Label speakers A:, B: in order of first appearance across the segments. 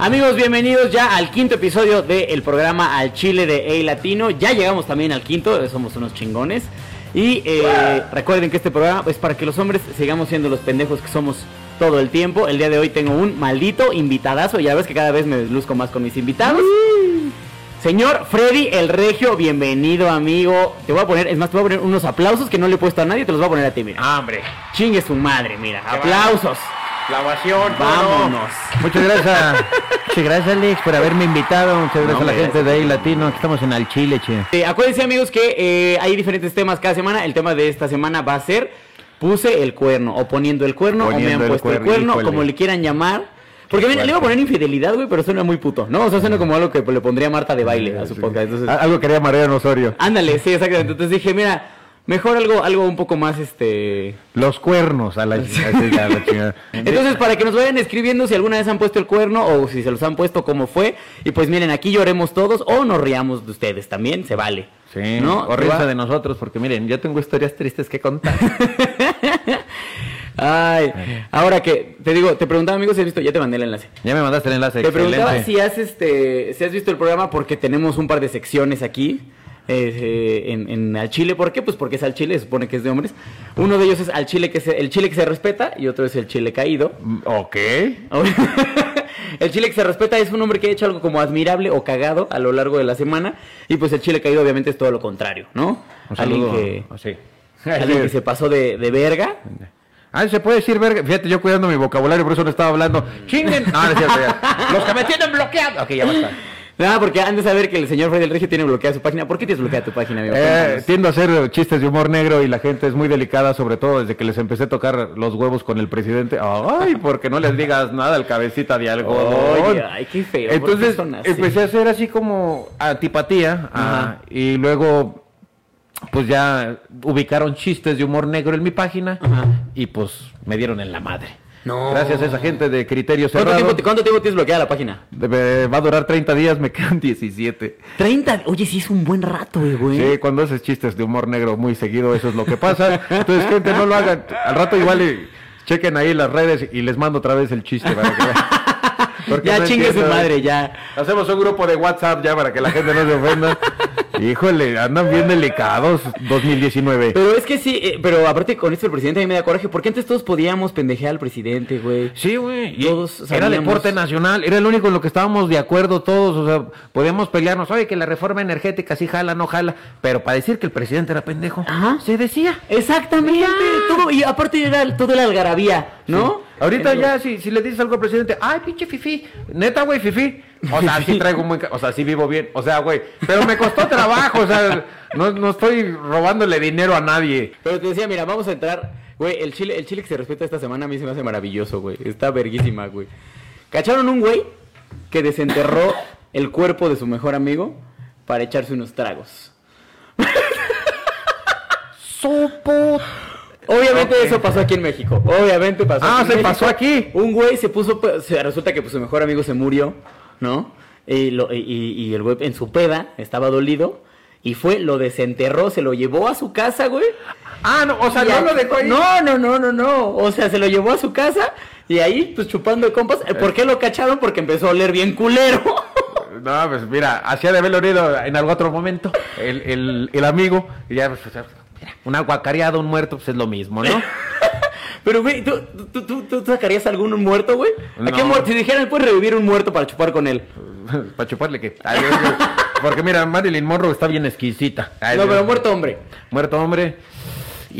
A: Amigos, bienvenidos ya al quinto episodio del programa Al Chile de A Latino. Ya llegamos también al quinto, somos unos chingones. Y eh, recuerden que este programa es para que los hombres sigamos siendo los pendejos que somos todo el tiempo. El día de hoy tengo un maldito invitadazo. Ya ves que cada vez me luzco más con mis invitados. Señor Freddy el Regio, bienvenido amigo. Te voy a poner, es más, te voy a poner unos aplausos que no le he puesto a nadie, te los voy a poner a ti, mira.
B: Ah, hombre.
A: Chingue su madre, mira. Aplausos.
B: La ovación.
A: Vámonos.
C: Muchas gracias. Muchas gracias, Alex, por haberme invitado. Muchas gracias a la gente de ahí latino. que Estamos en Al Chile, che.
A: Eh, acuérdense, amigos, que eh, hay diferentes temas cada semana. El tema de esta semana va a ser puse el cuerno, o poniendo el cuerno, o me
C: Poniendo
A: han
C: el
A: puesto el
C: cuerno,
A: cuerno,
C: híjole.
A: como le quieran llamar. Porque mira, le iba a poner infidelidad, güey, pero suena muy puto, ¿no? O sea, suena como algo que le pondría Marta de baile a su podcast. Entonces,
C: Algo quería Mariano Osorio.
A: ándale, sí, exactamente. Entonces dije, mira, mejor algo, algo un poco más, este...
C: Los cuernos a la, a la.
A: Entonces, para que nos vayan escribiendo si alguna vez han puesto el cuerno o si se los han puesto, cómo fue. Y pues miren, aquí lloremos todos o nos riamos de ustedes también, se vale.
C: Sí,
A: ¿no?
C: o
A: va-
C: de nosotros, porque miren, yo tengo historias tristes que contar.
A: Ay, ahora que te digo, te preguntaba amigos si has visto, ya te mandé el enlace.
C: ya me mandaste el enlace.
A: Te preguntaba si has este, si has visto el programa porque tenemos un par de secciones aquí. Eh, en, en al chile, ¿por qué? Pues porque es al chile, se supone que es de hombres. Uno de ellos es al chile que se, el chile que se respeta y otro es el chile caído.
C: Mm, Ok.
A: el chile que se respeta es un hombre que ha hecho algo como admirable o cagado a lo largo de la semana. Y pues el chile caído obviamente es todo lo contrario, ¿no?
C: Un
A: Alguien que,
C: Sí.
A: alguien que se pasó de, de verga.
C: Ah, se puede decir verga. Fíjate, yo cuidando mi vocabulario, por eso no estaba hablando. ¡Chinguen! No, no es cierto, ya. Los que me tienen bloqueado. Ok, ya basta.
A: Nada, porque han de saber que el señor Freddy del Regio tiene bloqueada su página. ¿Por qué tienes bloqueada tu página, amigo?
C: Eh, tiendo a hacer chistes de humor negro y la gente es muy delicada, sobre todo desde que les empecé a tocar los huevos con el presidente. Ay, porque no les digas nada al cabecita de algodón.
A: Oye, ay, qué feo. ¿por qué
C: Entonces empecé a hacer así como antipatía ah,
A: Ajá.
C: y luego pues ya ubicaron chistes de humor negro en mi página
A: Ajá.
C: y pues me dieron en la madre.
A: No.
C: Gracias a esa gente de criterio
A: ¿Cuánto
C: cerrado.
A: tiempo, ¿Cuánto tiempo tienes bloqueada la página?
C: Debe- va a durar 30 días, me quedan 17.
A: 30. Oye, sí es un buen rato, eh, güey.
C: Sí, cuando haces chistes de humor negro muy seguido, eso es lo que pasa. Entonces, gente, no lo hagan. Al rato igual chequen ahí las redes y les mando otra vez el chiste para que vean. Porque
A: ya
C: no
A: chingue su madre, ya.
C: Hacemos un grupo de WhatsApp ya para que la gente no se ofenda. Híjole, andan bien delicados 2019.
A: Pero es que sí, eh, pero aparte con esto el presidente a mí me da coraje. Porque antes todos podíamos pendejear al presidente, güey.
C: Sí, güey.
A: Todos
C: Era
A: sabíamos.
C: deporte nacional, era el único en lo que estábamos de acuerdo todos. O sea, podíamos pelearnos. Oye, que la reforma energética sí jala, no jala. Pero para decir que el presidente era pendejo,
A: Ajá.
C: se decía.
A: Exactamente. Todo, y aparte era todo la algarabía, ¿no?
C: Ahorita ya, si, si le dices algo al presidente, ay, pinche fifi, neta, güey, fifi. O sea, sí traigo ca- o sea, sí vivo bien, o sea, güey, pero me costó trabajo, o sea, no, no estoy robándole dinero a nadie.
A: Pero te decía, mira, vamos a entrar. Güey, el chile, el chile que se respeta esta semana a mí se me hace maravilloso, güey. Está verguísima, güey. Cacharon un güey que desenterró el cuerpo de su mejor amigo para echarse unos tragos.
C: Supo.
A: Obviamente eso pasó aquí en México. Obviamente pasó.
C: Ah,
A: aquí en
C: se pasó aquí.
A: Un güey se puso, se- resulta que pues, su mejor amigo se murió, ¿no? Y, lo- y- y- el güey en su peda estaba dolido y fue, lo desenterró, se lo llevó a su casa, güey.
C: Ah, no, o sea, no lo dejó ahí.
A: No, no, no, no, no. O sea, se lo llevó a su casa y ahí, pues chupando de compas. ¿Por qué lo cacharon? Porque empezó a oler bien culero.
C: No, pues mira, hacía de haberlo oído en algún otro momento, el, el, el amigo, y ya, pues, mira, un aguacareado, un muerto, pues es lo mismo, ¿no?
A: Pero, güey, ¿tú, tú, tú, tú sacarías algún muerto, güey? ¿A qué
C: No.
A: muerto? Si dijeran, puedes revivir un muerto para chupar con él.
C: Para chuparle que. Ay, que- porque mira, Marilyn Monroe está bien exquisita. Ay,
A: No,
C: Dios.
A: pero muerto hombre.
C: Muerto hombre.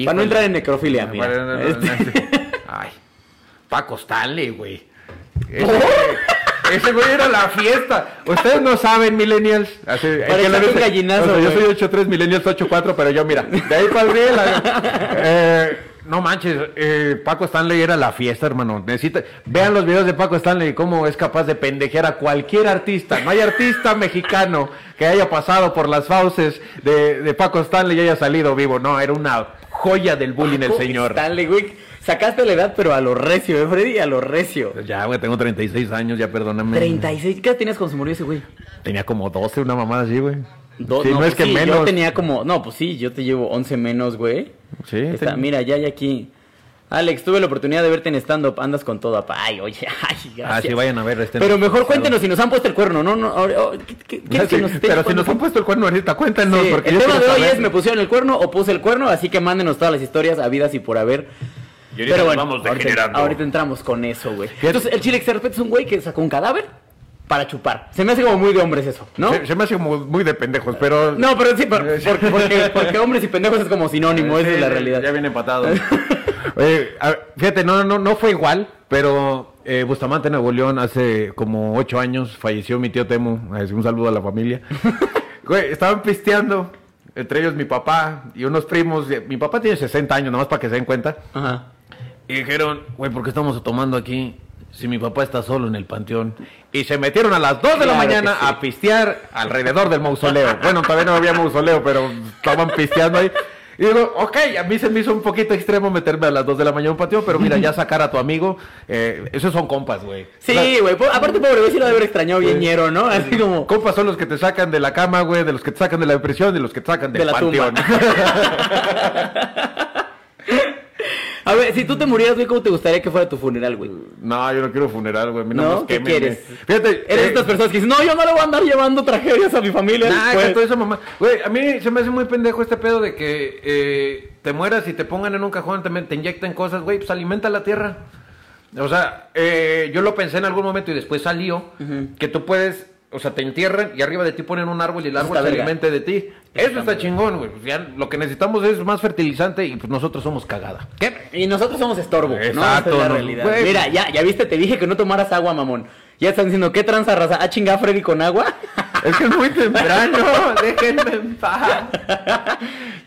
A: Para no entrar en necrofilia, mira.
C: Para no- no-
A: Este-
C: Ay, Paco Stanley, güey. Ese, ese güey era la fiesta. Ustedes no saben, millennials. Así, que
A: un
C: dice-
A: gallinazo,
C: o sea, yo soy 83, millennials 84, pero yo mira, de ahí para arriba. eh, no manches, eh, Paco Stanley era la fiesta, hermano. Necesita, vean los videos de Paco Stanley, cómo es capaz de pendejear a cualquier artista. No hay artista mexicano que haya pasado por las fauces de, de Paco Stanley y haya salido vivo. No, era una joya del bullying el señor.
A: Stanley, güey. Sacaste la edad, pero a lo recio, ¿eh, Freddy? A lo recio.
C: Ya, güey, tengo 36 años, ya perdóname.
A: 36. ¿Qué edad tenías cuando se murió ese güey?
C: Tenía como 12, una mamada así, güey.
A: Do-
C: sí, no,
A: pues
C: es que
A: sí,
C: menos.
A: Yo tenía como. No, pues sí, yo te llevo 11 menos, güey.
C: Sí,
A: Está-
C: ten-
A: Mira, ya hay aquí. Alex, tuve la oportunidad de verte en stand-up. Andas con todo, apa. Ay, oye, ay, gracias.
C: Ah, sí, vayan a ver este.
A: Pero mejor cuéntenos si nos han puesto el cuerno, ¿no? no ahora- oh, ¿qué- qué- qué-
C: Sí,
A: nos
C: pero si nos han puesto el cuerno ahorita, cuéntanos.
A: Sí,
C: porque
A: el
C: yo
A: tema de hoy
C: saber.
A: es me pusieron el cuerno o puse el cuerno, así que mándenos todas las historias habidas y por haber.
C: Y ahorita
A: Pero bueno,
C: vamos
A: ahorita, ahorita entramos con eso, güey. Entonces, el chile que se repite es un güey que sacó un cadáver para chupar. Se me hace como muy de hombres eso, ¿no?
C: Se, se me hace como muy de pendejos, pero.
A: No, pero sí, por- porque, porque, porque hombres y pendejos es como sinónimo, esa es la realidad.
C: Ya viene empatado. Oye, a ver, fíjate, no, no, no fue igual, pero eh, Bustamante, Nuevo León, hace como ocho años falleció mi tío Temo. Un saludo a la familia. Güey, estaban pisteando, entre ellos mi papá y unos primos. Mi papá tiene 60 años, nomás para que se den cuenta.
A: Ajá.
C: Y dijeron, güey, ¿por qué estamos tomando aquí si mi papá está solo en el panteón? Y se metieron a las 2 de la
A: Claro
C: mañana
A: sí.
C: a pistear alrededor del mausoleo. Bueno, todavía no había mausoleo, pero estaban pisteando ahí. Y digo, ok, a mí se me hizo un poquito extremo meterme a las 2 de la mañana a un panteón, pero mira, ya sacar a tu amigo, eh, esos son compas, güey.
A: Sí, güey. Aparte, pobre güey, sí lo debe haber extrañado bien ñero, ¿no? Así como.
C: Compas son los que te sacan de la cama, güey, de los que te sacan de la depresión, de los que te sacan del
A: De la tumba. A ver, si tú te murieras, güey, ¿cómo te gustaría que fuera tu funeral, güey?
C: no, yo no quiero funeral, güey. a mí
A: ¿No?
C: nomás
A: ¿Qué quieres?
C: Fíjate.
A: Eres
C: eh,
A: estas personas que dicen, no, yo no le voy a andar llevando tragedias a mi familia.
C: Nah,
A: después".
C: que toda esa mamá. Güey, a mí se me hace muy pendejo este pedo de que eh, te mueras y te pongan en un cajón, te, te inyectan cosas, güey, pues alimenta la tierra. O sea, eh, yo lo pensé en algún momento y después salió que tú puedes, o sea, te entierran y arriba de ti ponen un árbol y el árbol
A: está
C: se
A: verga.
C: alimente de ti.
A: Eso está
C: chingón, güey. Pues ya lo que necesitamos es más fertilizante y pues nosotros somos cagada.
A: ¿Qué? Y nosotros somos estorbo, ¿no?
C: Exacto,
A: Esa es la
C: no,
A: realidad. Mira, ya, ya viste, te dije que no tomaras agua, mamón. Ya están diciendo, ¿qué tranza raza? ¿Ah, chinga Freddy con agua?
C: Es que es muy temprano, déjenme en paz.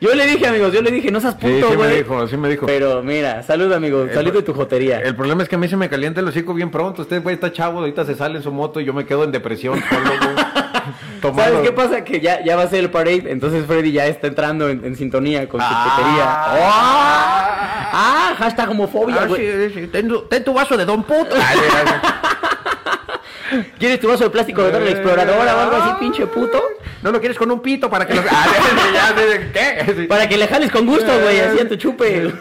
A: Yo le dije, amigos, yo le dije, no seas
C: Sí,
A: puto,
C: sí
A: güey.
C: me dijo, sí me dijo.
A: Pero mira, salud, amigo,
C: El-
A: salud de tu jotería.
C: El problema es que a mí se me calienta el hocico bien pronto. Usted, güey, está chavo, ahorita se sale en su moto y yo me quedo en depresión
A: ¿Sabes qué pasa? Que ya, ya va a ser el parade, entonces Freddy ya está entrando en, en sintonía con su jotería.
C: Ah,
A: Ah, hashtag homofobia,
C: ah,
A: güey.
C: sí, sí, ten, tu, ten tu vaso de Don Puto.
A: ¿Quieres tu vaso de plástico de Dora la Exploradora o algo así, pinche puto?
C: ¿No lo quieres con un pito para que lo... Ah, ¿Qué?
A: Para que le jales con gusto, güey, así a tu chupe.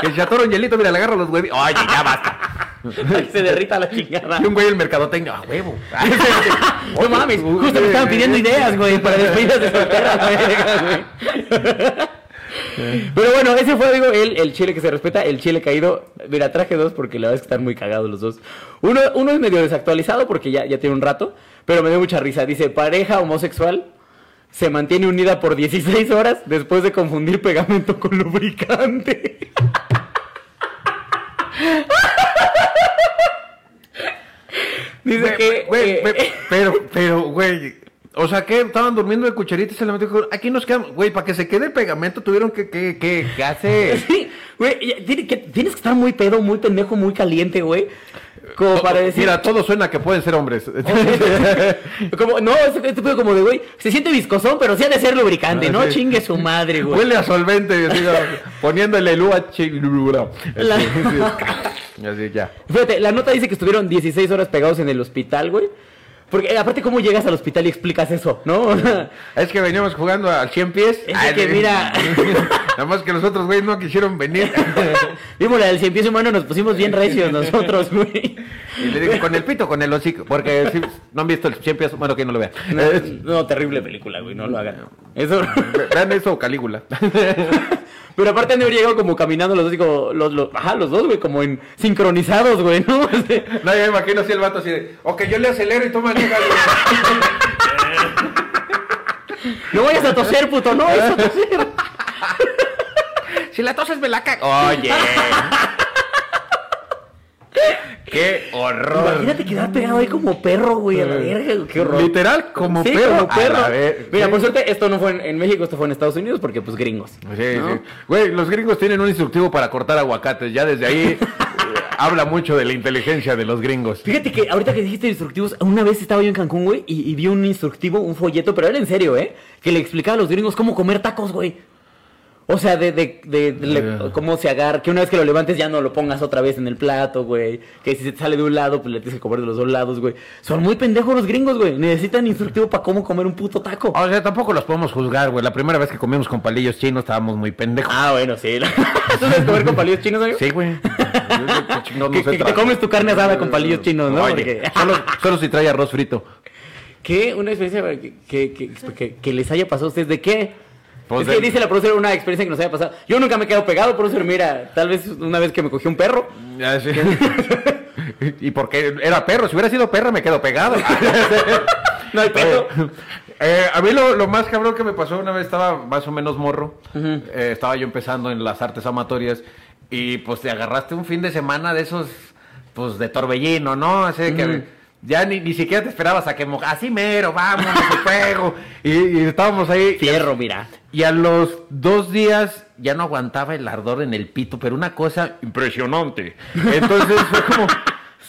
C: Que se atora un hielito, mira, le agarro los huevos. Oye, ya basta.
A: Se derrita la chingada.
C: Y un güey el mercadotecnia, a huevo.
A: No mames, justo me estaban pidiendo ideas, güey, para despedidas de solteras, güey. Pero bueno, ese fue, digo, el, el chile que se respeta, el chile caído. Mira, traje dos porque la verdad es que están muy cagados los dos. Uno, uno es medio desactualizado porque ya, ya tiene un rato, pero me dio mucha risa. Dice, pareja homosexual se mantiene unida por 16 horas después de confundir pegamento con lubricante. Dice que... eh,
C: pero, pero, güey. O sea, que estaban durmiendo de cucharita y se le metió. Aquí nos quedamos. Güey, para que se quede el pegamento tuvieron que, que, que, que hacer.
A: Sí, güey, tienes que estar muy pedo, muy pendejo, muy caliente, güey. Como para decir.
C: Mira, todo suena que pueden ser hombres.
A: como, no, este, este pedo como de, güey, se siente viscosón, pero sí ha de ser lubricante,
C: Ah,
A: ¿no?
C: sí.
A: Chingue su madre, güey.
C: Huele a solvente, así, poniéndole el UH.
A: La-
C: Así, sí. Así, ya.
A: Fíjate, la nota dice que estuvieron 16 horas pegados en el hospital, güey. Porque eh, aparte, ¿cómo llegas al hospital y explicas eso, no?
C: Es que veníamos jugando al 100 pies.
A: Es de que, mira.
C: Nada más que los otros güeyes no quisieron venir.
A: Vimos la del cien pies humano, nos pusimos bien recios nosotros, güey.
C: Y le digo, con el pito, con el hocico. Porque si no han visto el 100 pies, bueno, que no lo vean.
A: No, no, terrible película, güey, no lo hagan. Eso.
C: Vean eso, Calígula.
A: Pero aparte han de haber llegado como caminando los dos, digo, los, los, ajá, los dos, güey, como en sincronizados, güey, ¿no?
C: No, yo me imagino así el vato así de, ok, yo le acelero y tú manejas.
A: No vayas a toser, puto, no vayas a toser.
C: si la toses me la cago. Oye. Qué horror.
A: Imagínate quedar pegado ahí como perro, güey, a la verga, güey, qué horror.
C: Literal, como
A: Sí,
C: perro.
A: como perro.
C: A la ver-
A: Mira,
C: sí.
A: por suerte, esto no fue en, en México, esto fue en Estados Unidos, porque pues gringos.
C: Sí,
A: ¿no?
C: sí. Güey, los gringos tienen un instructivo para cortar aguacates. Ya desde ahí habla mucho de la inteligencia de los gringos.
A: Fíjate que ahorita que dijiste instructivos, una vez estaba yo en Cancún, güey, y, y vi un instructivo, un folleto, pero era en serio, ¿eh? Que le explicaba a los gringos cómo comer tacos, güey. O sea, de, de, de- de le-
C: Eh.
A: cómo se agarra, que una vez que lo levantes ya no lo pongas otra vez en el plato, güey. Que si se te sale de un lado, pues le tienes que comer de los dos lados, güey. Son muy pendejos los gringos, güey. Necesitan instructivo para cómo comer un puto taco.
C: O sea, tampoco los podemos juzgar, güey. La primera vez que comimos con palillos chinos estábamos muy pendejos.
A: Ah, bueno, sí. ¿Tú sabes comer con palillos chinos, amigo?
C: Sí, güey.
A: Que,
C: no sé
A: que te comes tu carne asada con palillos chinos, ¿no?
C: Oye,
A: Porque-
C: solo, solo si trae arroz frito.
A: ¿Qué? ¿Una experiencia que, que, que- que- que les haya pasado a ustedes? ¿De qué?
C: Pues
A: es que dice la profesora una experiencia que nos haya pasado. Yo nunca me he quedado pegado, profesor. Mira, tal vez una vez que me cogió un perro.
C: Sé. y porque era perro, si hubiera sido perra me quedo pegado.
A: No hay pedo.
C: Eh, a mí lo, lo más cabrón que me pasó una vez estaba más o menos morro. Eh, estaba yo empezando en las artes amatorias y pues te agarraste un fin de semana de esos, pues de torbellino, ¿no? Así de que. Ya ni, ni siquiera te esperabas a que moja. Así mero, vámonos, el fuego. Y, y estábamos ahí.
A: Fierro, mira.
C: Y a los dos días ya no aguantaba el ardor en el pito, pero una cosa impresionante. Entonces fue como,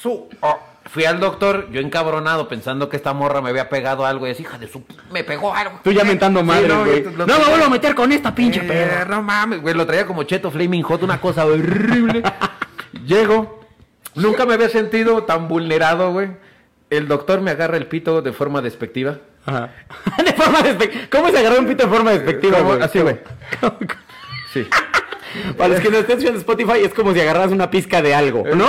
C: su, oh. fui al doctor, yo encabronado, pensando que esta morra me había pegado algo, y decía, hija de su, me pegó algo.
A: Tú ya mentando
C: Sí,
A: madre,
C: no,
A: güey. No,
C: lo-
A: me vuelvo a meter con esta pinche
C: Eh,
A: perra.
C: No mames, güey, lo traía como cheto flaming hot, una cosa horrible. Llego, nunca me había sentido tan vulnerado, güey. El doctor me agarra el pito de forma despectiva.
A: Ajá. de forma despectiva. ¿Cómo se agarró un pito de forma despectiva,
C: ¿Cómo? Así, güey. Sí.
A: Para los que no estén escuchando Spotify, es como si agarras una pizca de algo, ¿no?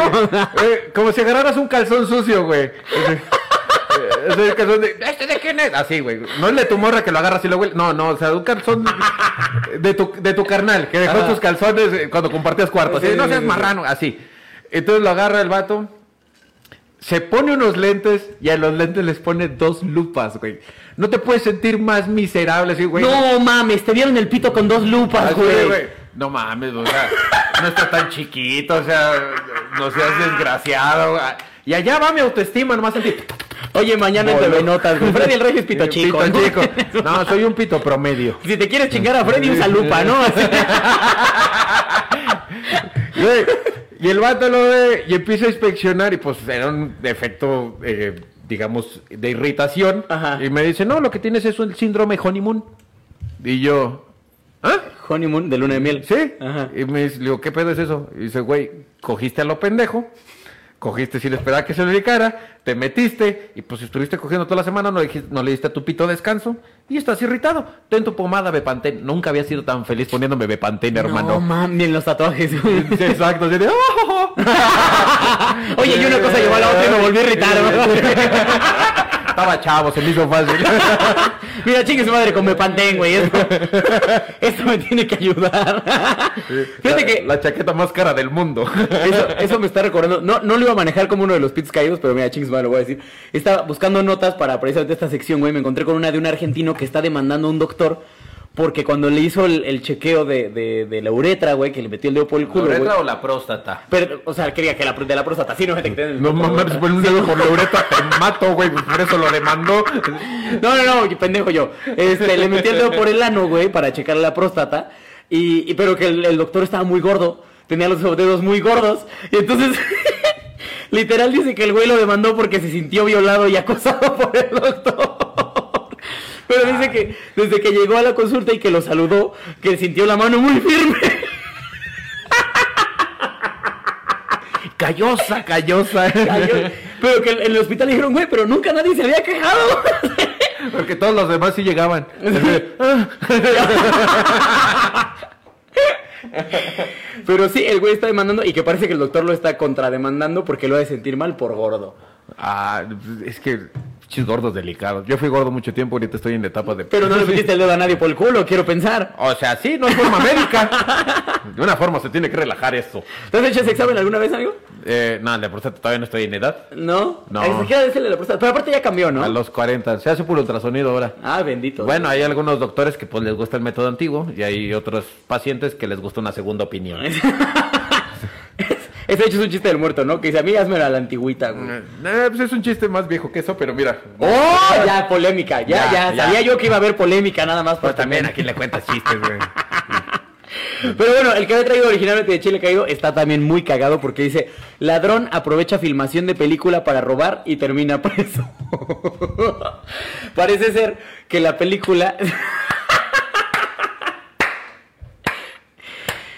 C: Eh, como si agarraras un calzón sucio, güey. Eh, ese calzón de, ¿Este de quién es? Así, güey. No es de tu morra que lo agarras y lo huele. No, no, o sea, un calzón de tu, de tu carnal, que dejó tus calzones eh, cuando compartías cuarto. Así,
A: Sí,
C: no seas marrano, así. Entonces lo agarra el vato, se pone unos lentes y a los lentes les pone dos lupas, güey. No te puedes sentir más miserable, así, güey.
A: no mames, te dieron el pito con dos lupas,
C: Así,
A: güey.
C: No mames, o sea, no está tan chiquito, o sea, no seas desgraciado. güey. Y allá va mi autoestima, nomás sentí.
A: Oye, mañana
C: Bolo.
A: TV Notas, güey. Freddy el Rey es pito chico.
C: Pito
A: ¿no?
C: chico. No, soy un pito promedio.
A: Si te quieres chingar a Freddy, usa lupa, ¿no? Así.
C: Güey, Y el vato lo ve y empieza a inspeccionar y pues era un defecto, eh, digamos, de irritación.
A: Ajá.
C: Y me dice, no, lo que tienes es el síndrome honeymoon. Y yo, ¿ah?
A: Honeymoon de luna de miel.
C: ¿Sí?
A: Ajá.
C: Y me dice, digo, ¿qué pedo es eso? Y dice, güey, cogiste a lo pendejo, cogiste sin esperar que se lo dedicara, te metiste, y pues estuviste cogiendo toda la semana, no le, dijiste- no le diste a tu pito descanso, y estás irritado. Ten tu pomada Bepantén. Nunca había sido tan feliz poniéndome Bepantén,
A: No
C: hermano.
A: mames, los tatuajes.
C: exacto, así de, "Oh".
A: Oye, y una cosa llevó a la otra y me volví a irritar.
C: Estaba chavo, se me hizo fácil.
A: Mira, chingue su madre con Mepantén, güey. Esto, esto me tiene que ayudar. Fíjate que
C: La chaqueta más cara del mundo.
A: eso, eso me está recordando. No, no lo iba a manejar como uno de los pits caídos, pero mira, chingue su madre, lo voy a decir. Estaba buscando notas para precisamente esta sección, güey. Me encontré con una de un argentino que está demandando a un doctor porque cuando le hizo el, el chequeo de, de, de la uretra, güey, que le metió el dedo por el culo, güey.
C: o la próstata?
A: Pero, o sea, quería que la, de la próstata, sí, no, tiene el-
C: No mames, pon un dedo por la uretra, te mato, güey. Por eso lo demandó.
A: No, no, no, pendejo yo. Este, le metí el dedo por el ano, güey, para checar la próstata. Y, y- pero que el, el doctor estaba muy gordo. Tenía los dedos muy gordos. Y entonces, literal dice que el güey lo demandó porque se sintió violado y acosado por el doctor. Pero dice que desde que llegó a la consulta y que lo saludó, que sintió la mano muy firme.
C: Callosa, callosa.
A: Pero que en el hospital le dijeron, güey, pero nunca nadie se había quejado.
C: Porque todos los demás sí llegaban.
A: Pero sí, el güey está demandando y que parece que el doctor lo está contrademandando porque lo ha de sentir mal por gordo.
C: Ah, es que chis gordos delicados. Yo fui gordo mucho tiempo, ahorita estoy en la etapa de.
A: Pero no le metiste el dedo a nadie por el culo, quiero pensar.
C: O sea, sí, no es forma médica. De una forma se tiene que relajar esto.
A: ¿Te has hecho ese examen alguna vez, amigo?
C: Eh, no, de próstata todavía no estoy en edad.
A: No.
C: No.
A: Siquiera decirle la próstata. Pero aparte ya cambió, ¿no?
C: A los 40. Se hace puro ultrasonido ahora.
A: Ah, bendito.
C: Bueno, hay algunos doctores que pues les gusta el método antiguo y hay otros pacientes que les gusta una segunda opinión.
A: Ese hecho es un chiste del muerto, ¿no? Que dice, a mí hazme a la antigüita, güey.
C: Eh, pues es un chiste más viejo que eso, pero mira.
A: ¡Oh! Ya, polémica. Ya, ya. Sabía yo que iba a haber polémica nada más. Por
C: también aquí le cuentas chistes, güey.
A: Pero bueno, el que había traído originalmente de Chile Caído está también muy cagado porque dice, ladrón aprovecha filmación de película para robar y termina preso. Parece ser que la película...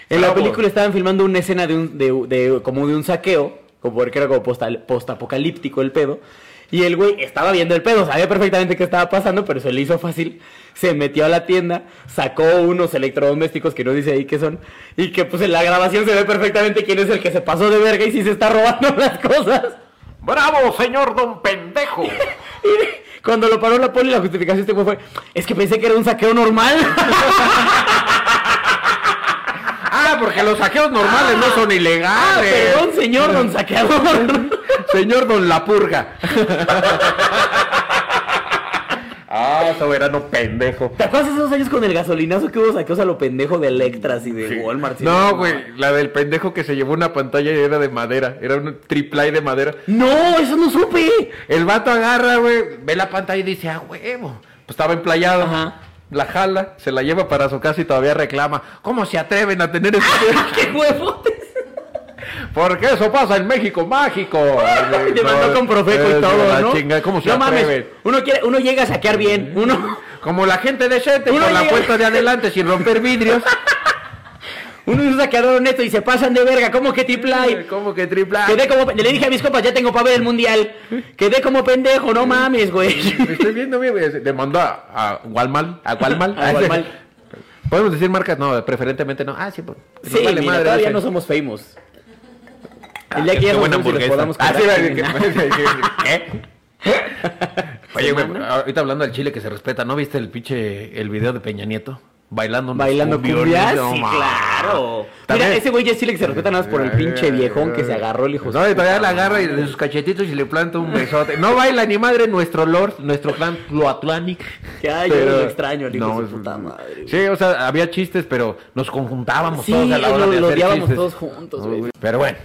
A: En la película estaban filmando una escena de un, de, de- como de un saqueo, como porque era como postapocalíptico el pedo. Y el güey estaba viendo el pedo, sabía perfectamente qué estaba pasando, pero se le hizo fácil. Se metió a la tienda, sacó unos electrodomésticos que no dice ahí qué son. Y que pues en la grabación se ve perfectamente quién es el que se pasó de verga y si se está robando las cosas.
C: ¡Bravo, señor don pendejo!
A: Y cuando lo paró la poli, la justificación este güey fue, es que pensé que era un saqueo normal.
C: Ah, porque los saqueos normales no son
A: Ah,
C: ilegales.
A: perdón, señor don saqueador.
C: Señor Don La Purga. ah, soberano pendejo.
A: ¿Te acuerdas esos años con el gasolinazo que hubo saqueos a lo pendejo de Electras y de Walmart?
C: No, güey, la del pendejo que se llevó una pantalla y era de madera, era un triple de madera.
A: No, eso no supe.
C: El vato agarra, güey, ve la pantalla y dice, ah, huevo. Pues estaba emplayado.
A: Ajá.
C: La jala, se la lleva para su casa y todavía reclama. ¿Cómo se atreven a tener eso?
A: ¡Qué huevotes!
C: Porque eso pasa en México mágico.
A: Te mandó con Profeco y todo, ¿no?
C: chinga, ¿Cómo se
A: no mames, uno, quiere, uno llega a saquear bien, uno,
C: Como la gente decente
A: Uno
C: por la puerta de adelante sin romper vidrios.
A: uno es un saqueador honesto y se pasan de verga, ¿cómo que triple
C: ¿Cómo que triple A?
A: Quedé como, le dije a mis compas, ya tengo para ver el mundial. Quedé como pendejo, no mames, güey.
C: Me estoy viendo, mi güey. Le mandó a, a Walmart. A Walmart.
A: A Walmart.
C: ¿Podemos decir marcas? No, preferentemente no. Ah, sí, pues.
A: Sí,
C: vale
A: mira,
C: madre,
A: todavía no somos famous.
C: Ah,
A: El día que ya
C: buena
A: nos
C: hamburguesa.
A: podamos
C: Ah, sí, ¿Qué? Oye, güey, ahorita hablando del chile que se respeta, ¿no viste el pinche el video de Peña Nieto? Bailando
A: Bailando cumbia,
C: No,
A: sí, claro.
C: También-
A: Mira, ese güey ya sí le que se respeta nada más por el pinche viejón que se agarró el hijo. de
C: No, y todavía la agarra y de sus cachetitos y le planta un besote. No baila ni madre nuestro Lord, nuestro clan Tloatlanic.
A: Que ay, yo lo extraño, el hijo de su puta madre.
C: Sí, o sea, había chistes, pero nos conjuntábamos
A: Sí,
C: todos a la hora
A: lo-
C: de
A: lo
C: hacer
A: odiábamos
C: chistes.
A: todos juntos, güey. Mm.
C: Pero bueno.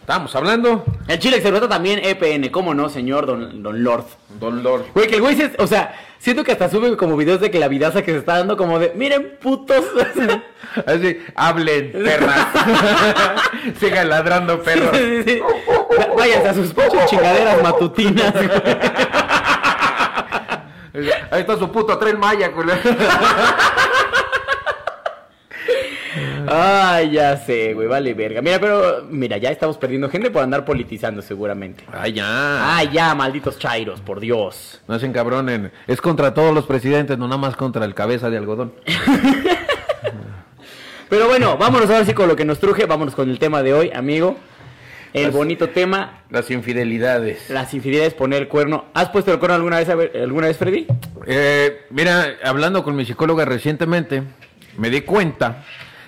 C: Estábamos hablando.
A: El chile que se respeta también EPN, ¿cómo no, señor Don, don Lord?
C: Don Lord.
A: Güey, que el güey se, o sea, siento que hasta sube como videos de clavidaza que se está dando como de, miren putos.
C: Así, hablen, perras. Sigan ladrando, perros.
A: Sí, sí, sí. Váyanse a sus pinches chingaderas matutinas. güey.
C: Ahí está su puto tren Maya, culero.
A: Ay, ya sé, güey, vale verga. Mira, pero, mira, ya estamos perdiendo gente por andar politizando seguramente.
C: Ay, ya.
A: Ay, ya, malditos chairos, por Dios.
C: No se encabronen. Es contra todos los presidentes, no nada más contra el cabeza de algodón.
A: Pero bueno, vámonos ahora sí con lo que nos truje, vámonos con el tema de hoy, amigo. El
C: Las-
A: bonito tema,
C: Las infidelidades.
A: las infidelidades, poner el cuerno. ¿Has puesto el cuerno alguna vez, alguna vez, Freddy?
C: Eh, mira, hablando con mi psicóloga recientemente, me di cuenta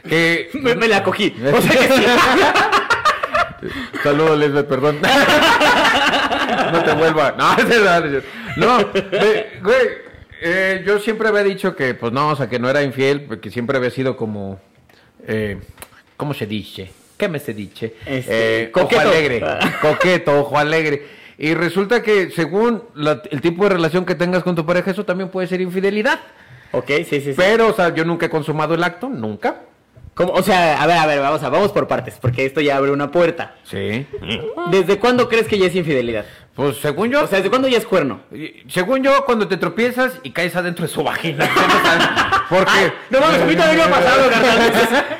C: que...
A: Me, me la cogí. O sea que sí.
C: Saludos, perdón. no te vuelva. No, güey, eh, yo siempre había dicho que, pues no, o sea, que no era infiel, porque siempre había sido como, eh, ¿cómo se dice? ¿Qué me se dice?
A: Este,
C: Eh, ojo
A: coqueto.
C: alegre, coqueto, ojo alegre. Y resulta que según la- el tipo de relación que tengas con tu pareja, eso también puede ser infidelidad.
A: Ok, sí, sí, sí.
C: Pero, o sea, yo nunca he consumado el acto, nunca.
A: ¿Cómo? O sea, a ver, a ver, vamos, a, vamos por partes, porque esto ya abre una puerta.
C: Sí.
A: ¿Desde cuándo crees que ya es infidelidad?
C: Pues según yo,
A: O sea, ¿desde cuándo ya es cuerno?
C: Según yo, cuando te tropiezas y caes adentro de su vagina. Porque.
A: No mames, a mí también me ha pasado, carnal.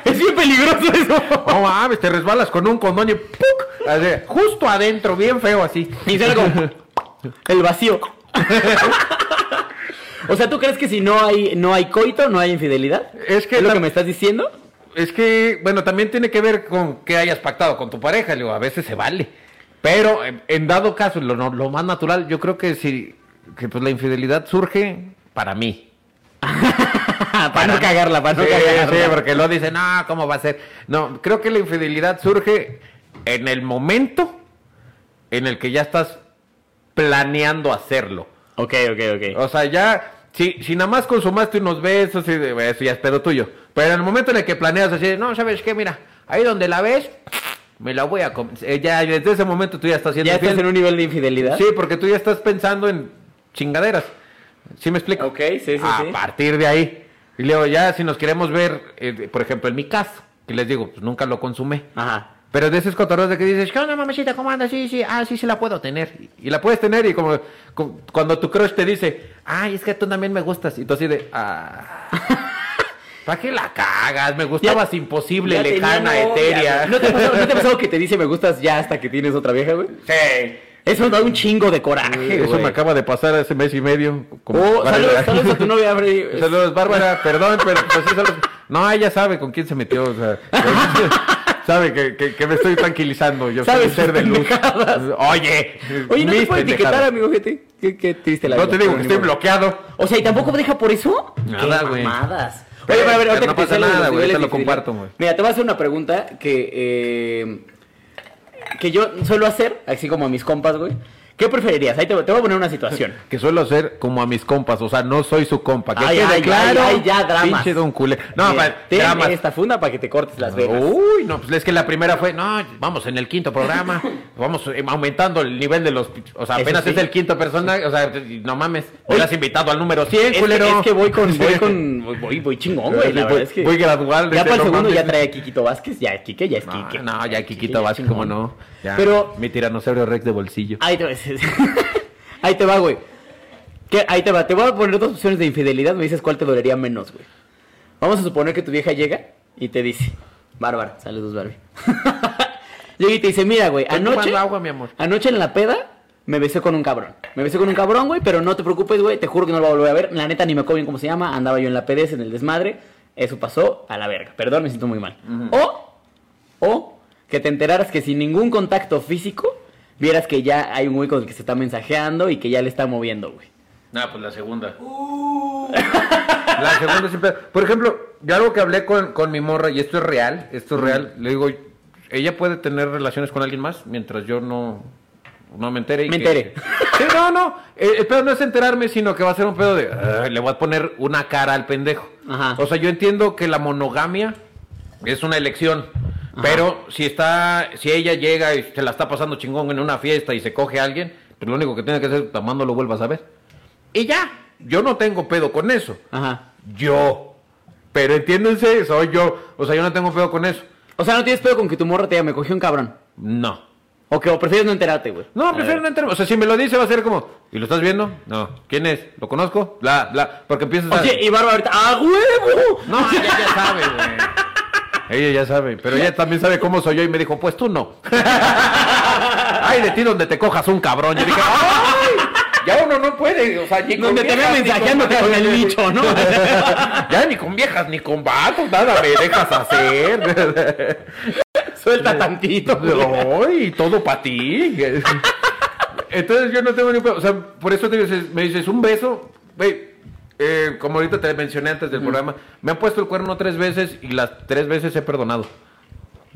A: Es, es bien peligroso eso.
C: No mames, te resbalas con un condón y ¡puc! Así, justo adentro, bien feo así.
A: Y sale como el vacío. O sea, ¿tú crees que si no hay no hay coito, no hay infidelidad?
C: Es que
A: ¿Es lo que me estás diciendo?
C: Es que, bueno, también tiene que ver con que hayas pactado con tu pareja. Digo, a veces se vale. Pero en, en dado caso, lo, más natural, yo creo que sí, que pues la infidelidad surge para mí.
A: para no cagarla, para no
C: sí,
A: cagarla.
C: sí, porque lo dicen, no, ¿cómo va a ser? No, creo que la infidelidad surge en el momento en el que ya estás planeando hacerlo.
A: Ok, ok, ok.
C: O sea, ya, si, si nada más consumaste unos besos, y eso ya es pedo tuyo. Pero en el momento en el que planeas así, no, ¿sabes qué? Mira, ahí donde la ves, me la voy a comer. Eh, ya, desde ese momento tú ya estás siendo
A: ¿Ya estás en un nivel de infidelidad?
C: Sí, porque tú ya estás pensando en chingaderas. ¿Sí me explico?
A: Ok, sí, sí,
C: A
A: sí.
C: partir de ahí. Y luego ya, si nos queremos ver, eh, por ejemplo, en mi caso, que les digo, pues nunca lo consumé.
A: Ajá.
C: Pero de esos cotorreos de que dices, ¿qué onda, mamacita? ¿Cómo andas? Sí, sí, ah, sí, sí la puedo tener. Y, la puedes tener y como, cu- cuando tu crush te dice, ay, es que tú también me gustas. Y tú así de, ah. ¿Para qué la cagas? Me gustabas imposible,
A: Ya tenía
C: lejana,
A: novia,
C: etérea.
A: ¿No te, ha pasado, ¿No te ha pasado que te dice me gustas ya hasta que tienes otra vieja, güey?
C: Sí.
A: Eso da un chingo de coraje,
C: Eso
A: güey.
C: me acaba de pasar hace mes y medio. como
A: Oh, saludos, saludos a tu novia, Freddy.
C: Saludos, Bárbara, perdón, pero pues sí, saludos. No, ella sabe con quién se metió, o sea, sabe que, que, que me estoy tranquilizando, yo soy ser de luz.
A: pendejadas.
C: Oye,
A: Oye, ¿no te puedes etiquetar, amigo gente? Qué, qué triste la
C: No
A: vida,
C: te digo que estoy
A: modo.
C: bloqueado.
A: O sea, ¿y tampoco deja por eso?
C: Nada, güey.
A: mamadas. Oye, pero a ver,
C: pero
A: ahorita
C: no
A: que te
C: pasa nada, güey, ahorita lo comparto, güey.
A: Mira, te voy a hacer una pregunta que, eh, que yo suelo hacer, así como a mis compas, güey. ¿Qué preferirías? Ahí te, te voy a poner una situación.
C: Que suelo ser como a mis compas, o sea, no soy su compa. Que
A: Ay,
C: quede
A: ay,
C: claro.
A: ay, ay, ya, dramas.
C: Pinche don culé. No,
A: Mira,
C: pa-
A: ten
C: dramas.
A: esta funda para que te cortes las venas.
C: Uy, no, pues es que la primera fue, no, vamos en el quinto programa, vamos eh, aumentando el nivel de los, o sea, apenas
A: sí.
C: es el quinto personaje, o sea, no mames, te has invitado al número 100,
A: Es que,
C: culero.
A: es que voy con, voy con, voy, voy, chingón, güey. La
C: Voy-
A: verdad es que
C: voy gradual,
A: Ya para el
C: no
A: segundo ya trae a Kikito Vázquez, ya Kike ya es
C: No,
A: Kike.
C: no, ya Kikito Vázquez, como no. Ya,
A: Pero
C: mi tiranosaurio rex de bolsillo.
A: ahí ahí te va, güey. ¿Qué? Ahí te va. Te voy a poner dos opciones de infidelidad. Me dices cuál te dolería menos, güey. Vamos a suponer que tu vieja llega y te dice, Bárbara, saludos, Barbie. llega y te dice, mira, güey, anoche,
C: tomando agua, mi amor.
A: anoche en la peda me besé con un cabrón. Me besé con un cabrón, güey, pero no te preocupes, güey. Te juro que no lo voy a volver a ver. La neta ni me acuerdo bien cómo se llama. Andaba yo en la PDS, en el desmadre. Eso pasó a la verga. Perdón, me siento muy mal. O, o, que te enteraras que sin ningún contacto físico, vieras que ya hay un güey con el que se está mensajeando y que ya le está moviendo, güey.
C: No, pues la segunda. La segunda siempre. Por ejemplo, yo algo que hablé con, con mi morra, y esto es real, esto es real, le digo, ella puede tener relaciones con alguien más mientras yo no, no me entere. y
A: Me
C: que-
A: entere.
C: Sí, no, no. eh, El, pedo no es enterarme, sino que va a ser un pedo de. "Ay, le voy a poner una cara al pendejo.
A: Ajá.
C: O sea, yo entiendo que la monogamia es una elección. Pero si está, si ella llega y se la está pasando chingón en una fiesta y se coge a alguien, pues lo único que tiene que hacer es tomando lo vuelvas a ver. Y ya, yo no tengo pedo con eso.
A: Ajá.
C: Yo. Pero entiéndense, soy yo. O sea, yo no tengo pedo con eso.
A: O sea, no tienes pedo con que tu morra te diga, me cogió un cabrón.
C: No.
A: O que o prefieres no enterarte, güey.
C: No, prefiero no enterarme. O sea, si me lo dice va a ser como, ¿y lo estás viendo? No. ¿Quién es? ¿Lo conozco? Bla, bla. Porque empiezas a...
A: Oye, y Bárbara ahorita, ¡ah, huevo!
C: No, ella ya sabe, güey. Ella ya sabe, pero ella también sabe cómo soy yo y me dijo, pues tú no. Ay, de ti donde te cojas un cabrón. Yo dije, ¡ay! Ya uno no puede, o sea, ni con
A: Donde te
C: ni
A: mensajeándote con el bicho, ¿no?
C: ya ni con viejas, ni con vatos, nada me dejas hacer.
A: Suelta tantito.
C: ¡Ay! Todo para ti. Entonces yo no tengo ni... O sea, por eso te dices, me dices, un beso, güey. Eh, como ahorita te mencioné antes del programa, me han puesto el cuerno tres veces y las tres veces he perdonado.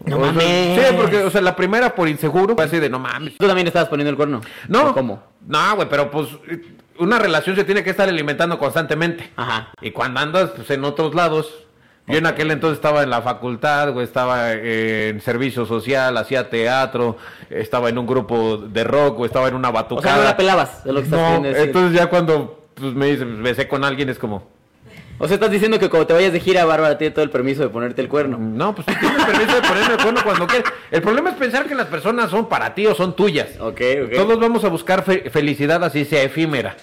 A: No
C: O sea,
A: mames.
C: Sí, porque, o sea, la primera por inseguro, fue así de no mames.
A: ¿Tú también estabas poniendo el cuerno?
C: No.
A: ¿O ¿Cómo?
C: No, güey, pero pues una relación se tiene que estar alimentando constantemente.
A: Ajá.
C: Y cuando andas pues, en otros lados, yo en aquel entonces estaba en la facultad, güey, estaba eh, en servicio social, hacía teatro, estaba en un grupo de rock, o estaba en una
A: O
C: batucada.
A: sea, no la pelabas, es lo que estás
C: No, entonces ya cuando pues, me dice, besé con alguien es como,
A: O sea, estás diciendo que cuando te vayas de gira, Bárbara tiene todo el permiso de ponerte el cuerno.
C: no, pues tú tienes permiso de ponerme el cuerno cuando quieras. El problema es pensar que las personas son para ti o son tuyas.
A: Ok, ok.
C: Todos vamos a buscar fe- felicidad así sea efímera.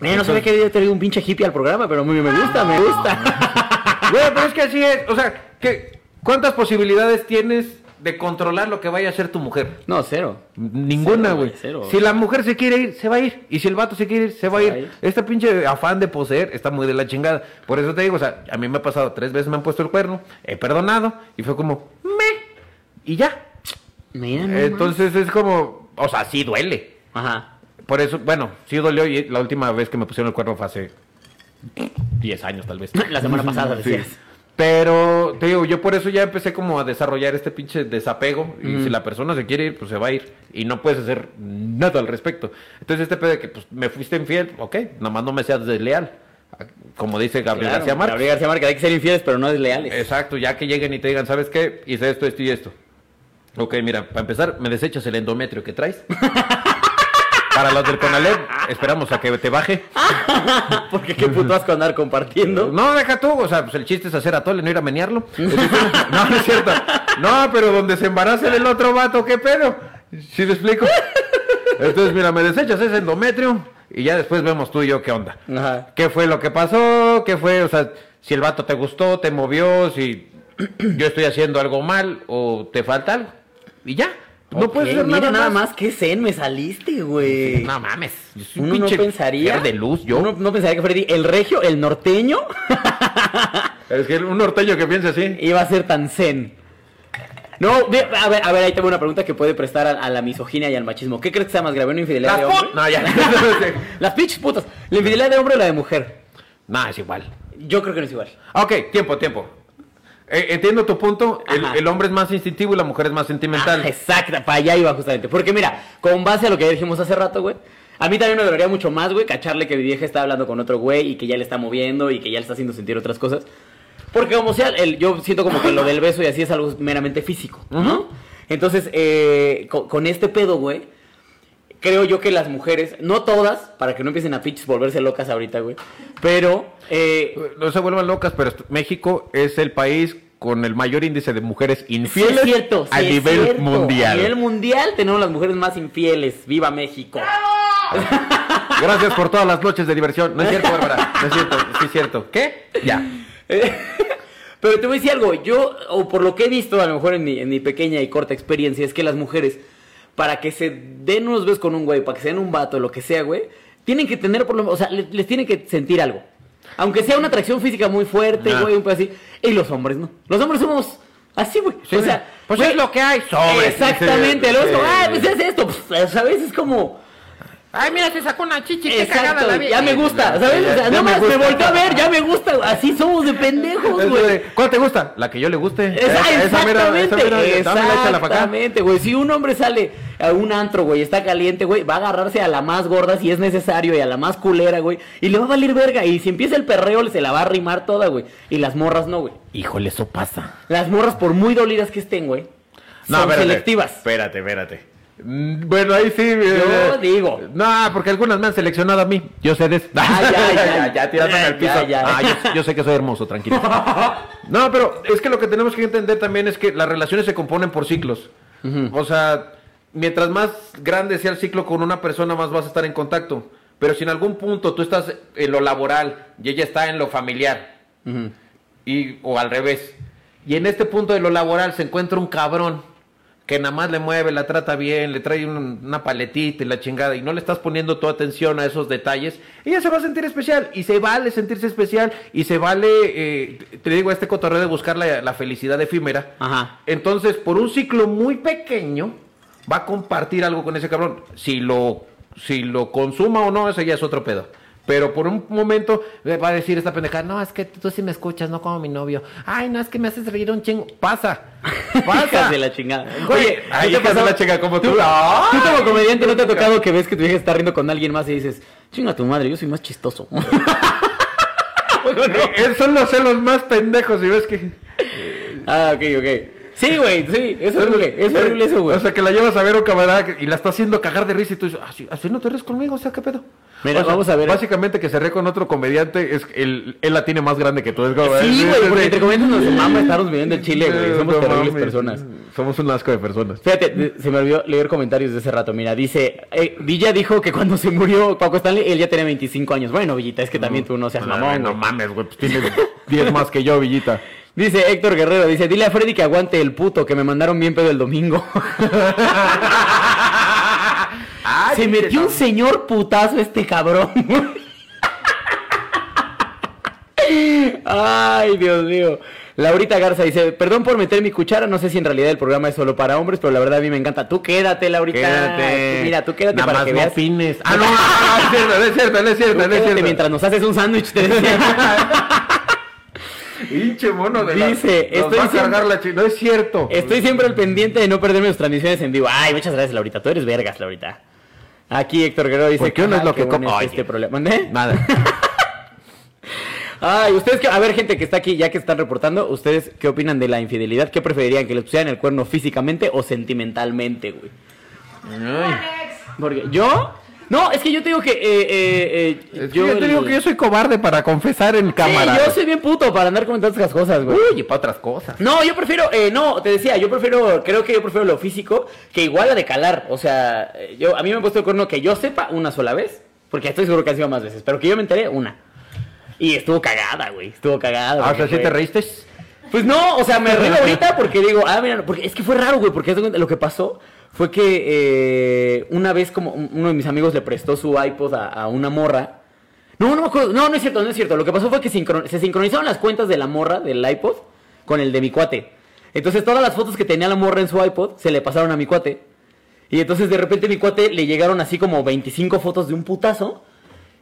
A: Mira, no sabía que había traído un pinche hippie al programa, pero muy me gusta, me gusta.
C: Güey, pero es que así es. O sea, ¿qué, ¿cuántas posibilidades tienes de controlar lo que vaya a hacer tu mujer?
A: No, cero.
C: Ninguna, güey. Si la mujer se quiere ir, se va a ir. Y si el vato se quiere ir, se va a
A: Se
C: ir.
A: a ir.
C: Este pinche afán de poseer está muy de la chingada. Por eso te digo, o sea, a mí me ha pasado tres veces, me han puesto el cuerno, he perdonado y fue como, me. Y ya.
A: Mira, no
C: Entonces es como, o sea, sí duele.
A: Ajá.
C: Por eso, bueno, sí dolió y la última vez que me pusieron el cuerno fue hace 10 años tal vez.
A: La semana pasada
C: Sí. Pero, te digo, yo por eso ya empecé como a desarrollar este pinche desapego. Y si la persona se quiere ir, pues se va a ir. Y no puedes hacer nada al respecto. Entonces, este pedo de que pues, me fuiste infiel, ok, nomás no me seas desleal. Como dice Gabriel
A: Claro,
C: García Márquez.
A: Gabriel García Márquez, hay que ser infieles, pero no desleales.
C: Exacto, ya que lleguen y te digan, ¿sabes qué? Hice esto, esto y esto. Ok, mira, para empezar, me desechas el endometrio que traes. Para los del Conalep, esperamos a que te baje.
A: Porque qué puto asco andar compartiendo.
C: No, deja tú, o sea, pues el chiste es hacer atole, no ir a menearlo. no, no es cierto. No, pero donde se embarace del otro vato, ¿qué pedo? ¿Sí me explico? Entonces, mira, me desechas ese endometrio y ya después vemos tú y yo qué onda.
A: Ajá.
C: ¿Qué fue lo que pasó? ¿Qué fue? O sea, si el vato te gustó, te movió, si yo estoy haciendo algo mal o te falta algo. Y ya. No
A: Ok,
C: puedes hacer
A: mira
C: nada,
A: nada
C: más.
A: más. Qué zen me saliste, güey.
C: No mames. Yo soy un
A: Uno no
C: pinche
A: pensaría.
C: de luz, yo.
A: Uno no pensaría que Freddy, el regio, el norteño,
C: Es que un norteño que piensa así.
A: iba a ser tan zen. No, ve- a ver, a ver, ahí tengo una pregunta que puede prestar a, a la misoginia y al machismo. ¿Qué crees que sea más grave, una infidelidad de hombre?
C: No, ya.
A: Las pinches putas. ¿La infidelidad de hombre o la de mujer?
C: no, es igual.
A: Yo creo que no es igual.
C: Ok, tiempo, tiempo. Eh, entiendo tu punto. El,
A: Ajá.
C: el hombre es más instintivo y la mujer es más sentimental.
A: Ah, exacto, para allá iba justamente. Porque mira, con base a lo que ya dijimos hace rato, güey. A mí también me dolería mucho más, güey, cacharle que mi vieja está hablando con otro güey y que ya le está moviendo y que ya le está haciendo sentir otras cosas. Porque como sea, el, yo siento como que lo del beso y así es algo meramente físico, ¿no? Entonces, eh, con, con este pedo, güey, creo yo que las mujeres, no todas, para que no empiecen a pinches volverse locas ahorita, güey, pero... eh,
C: No se vuelvan locas, pero México es el país con el mayor índice de mujeres
A: Sí
C: infieles
A: es cierto, sí
C: a
A: es
C: nivel
A: cierto.
C: mundial.
A: A nivel mundial tenemos las mujeres más infieles. ¡Viva México!
C: Gracias por todas las noches de diversión. No es cierto, Bárbara. No es cierto. Sí es cierto. ¿Qué? Ya.
A: Pero te voy a decir algo, yo, o por lo que he visto, a lo mejor en mi, en mi pequeña y corta experiencia, es que las mujeres, para que se den unos besos con un güey, para que se den un vato, lo que sea, güey, tienen que tener por lo menos, o sea, le- les, tienen que sentir algo. Aunque sea una atracción física muy fuerte, güey, un pedo así. Y los hombres, ¿no? Los hombres somos así, güey.
C: Sí,
A: o sea,
C: pues
A: güey,
C: es lo que hay.
A: Exactamente, como,
C: sí.
A: ah, pues es esto, pues, ¿sabes? Es como...
C: Ay, mira, se sacó una chichi.
A: Exacto, ya me gusta, ¿sabes? O sea,
C: Ya
A: no
C: me
A: más me volteé a ver, ya me gusta, así somos de pendejos, güey.
C: ¿Cuál te gusta? La que yo le guste.
A: Esa- exactamente, exactamente, güey. Si un hombre sale a un antro, güey, está caliente, güey, va a agarrarse a la más gorda si es necesario y a la más culera, güey, y le va a valer verga. Y si empieza el perreo, se la va a arrimar toda, güey. Y las morras no, güey.
C: Híjole, eso pasa.
A: Las morras, por muy dolidas que estén, güey, son
C: espérate.
A: selectivas.
C: Espérate, espérate. Mm, Bueno, ahí sí.
A: Yo digo.
C: No, porque algunas me han seleccionado a mí. Yo sé de eso.
A: Ah, ya, ya,
C: ya, ya, tirándome al piso.
A: ya, ya.
C: Ah, yo, yo sé que soy hermoso, tranquilo. No, pero es que lo que tenemos que entender también es que las relaciones se componen por ciclos. O sea, mientras más grande sea el ciclo con una persona, más vas a estar en contacto. Pero si en algún punto tú estás en lo laboral y ella está en lo familiar, y, o al revés. Y en este punto de lo laboral se encuentra un cabrón que nada más le mueve, la trata bien, le trae un- una paletita y la chingada, y no le estás poniendo tu atención a esos detalles, ella se va a sentir especial, y se vale sentirse especial, y se vale, eh, te digo, este cotorreo de buscar la, la felicidad efímera.
A: Ajá.
C: Entonces, por un ciclo muy pequeño, va a compartir algo con ese cabrón. Si lo, si lo consuma o no, eso ya es otro pedo. Pero por un momento le va a decir esta pendejada, no, es que tú sí me escuchas, no como mi novio. Ay, no, es que me haces reír un chingo. Pasa, pasa.
A: Hijas de la chingada.
C: Oye,
A: ¿no
C: ay,
A: te pasó-
C: la chinga, como tú.
A: Tú, como comediante no te ha tocado que ves que tu vieja está riendo con alguien más y dices, chinga tu madre, yo soy más chistoso.
C: Eh, Son los celos más pendejos, y ves que...
A: ah, ok, ok. Sí, güey, sí, es horrible, es horrible eso, güey.
C: O sea, que la llevas a ver un camarada y la está haciendo cagar de risa y tú dices, así, así no te ríes conmigo, o sea, ¿qué pedo?
A: Mira,
C: O sea,
A: vamos a ver.
C: Básicamente que se ríe con otro comediante, es él, él la tiene más grande que tú. Es como,
A: Sí,
C: eh,
A: güey, porque entre comediantes nos mama estarnos viviendo en Chile, güey. Somos
C: no
A: terribles personas.
C: Somos un asco de personas.
A: Fíjate, se me olvidó leer comentarios de ese rato. Mira, dice, eh, Villa dijo que cuando se murió Paco Stanley, él ya tenía 25 años. Bueno, Villita, es que también tú no seas
C: No,
A: mamón.
C: no
A: güey.
C: mames, güey, pues tienes 10 más que yo, Villita.
A: Dice Héctor Guerrero, dice, dile a Freddy que aguante el puto, que me mandaron bien pedo el domingo. se metió un señor putazo este cabrón. Ay, Dios mío. Laurita Garza dice, perdón por meter mi cuchara, no sé si en realidad el programa es solo para hombres, pero la verdad a mí me encanta. Tú quédate, Laurita.
C: Quédate.
A: Tú- Mira, tú quédate
C: Nada
A: para
C: más
A: que
C: no
A: veas.
C: opines. Ah, no, no, no, es cierto, es cierto, es
A: Tú
C: cierto, es
A: quédate
C: cierto.
A: mientras nos haces un sándwich, te decía.
C: Pinche mono de
A: Dice, estoy
C: va a
A: diciendo-
C: cargar la chi- No es cierto.
A: Estoy siempre al pendiente de no perderme sus transmisiones en vivo. Ay, muchas gracias, Laurita. Tú eres vergas, Laurita. Aquí Héctor Guerrero dice
C: Porque uno es
A: "Ah,
C: lo que
A: bueno
C: co-
A: está
C: Oye.
A: este problema. ¿Mandé?
C: Nada.
A: Ay, ustedes, qué- a ver, gente que está aquí, ya que están reportando, ¿ustedes qué opinan de la infidelidad? ¿Qué preferirían? ¿Que les pusieran el cuerno físicamente o sentimentalmente, güey? Porque yo. No, es que yo te digo que. Eh, eh, eh,
C: que yo te digo que yo soy cobarde para confesar en cámara.
A: Sí, yo soy bien puto para andar comentando estas cosas, güey.
C: Uy, y para otras cosas.
A: No, yo prefiero, eh, no, te decía, yo prefiero, creo que yo prefiero lo físico que igual la de calar. O sea, eh, yo, a mí me han puesto el cuerno que yo sepa una sola vez, porque estoy seguro que han sido más veces, pero que yo me enteré una. Y estuvo cagada, güey. Estuvo cagada.
C: Ah, o sea, ¿sí te reíste?
A: Pues no, o sea, me río ahorita porque digo, ah, mira, porque es que fue raro, güey, porque lo que pasó fue que eh, una vez como un- uno de mis amigos le prestó su iPod a, a una morra. No, no me acuerdo, no, no es cierto, no es cierto. Lo que pasó fue que se sincronizaron las cuentas de la morra del iPod con el de mi cuate. Entonces todas las fotos que tenía la morra en su iPod se le pasaron a mi cuate. Y entonces de repente mi cuate le llegaron así como 25 fotos de un putazo.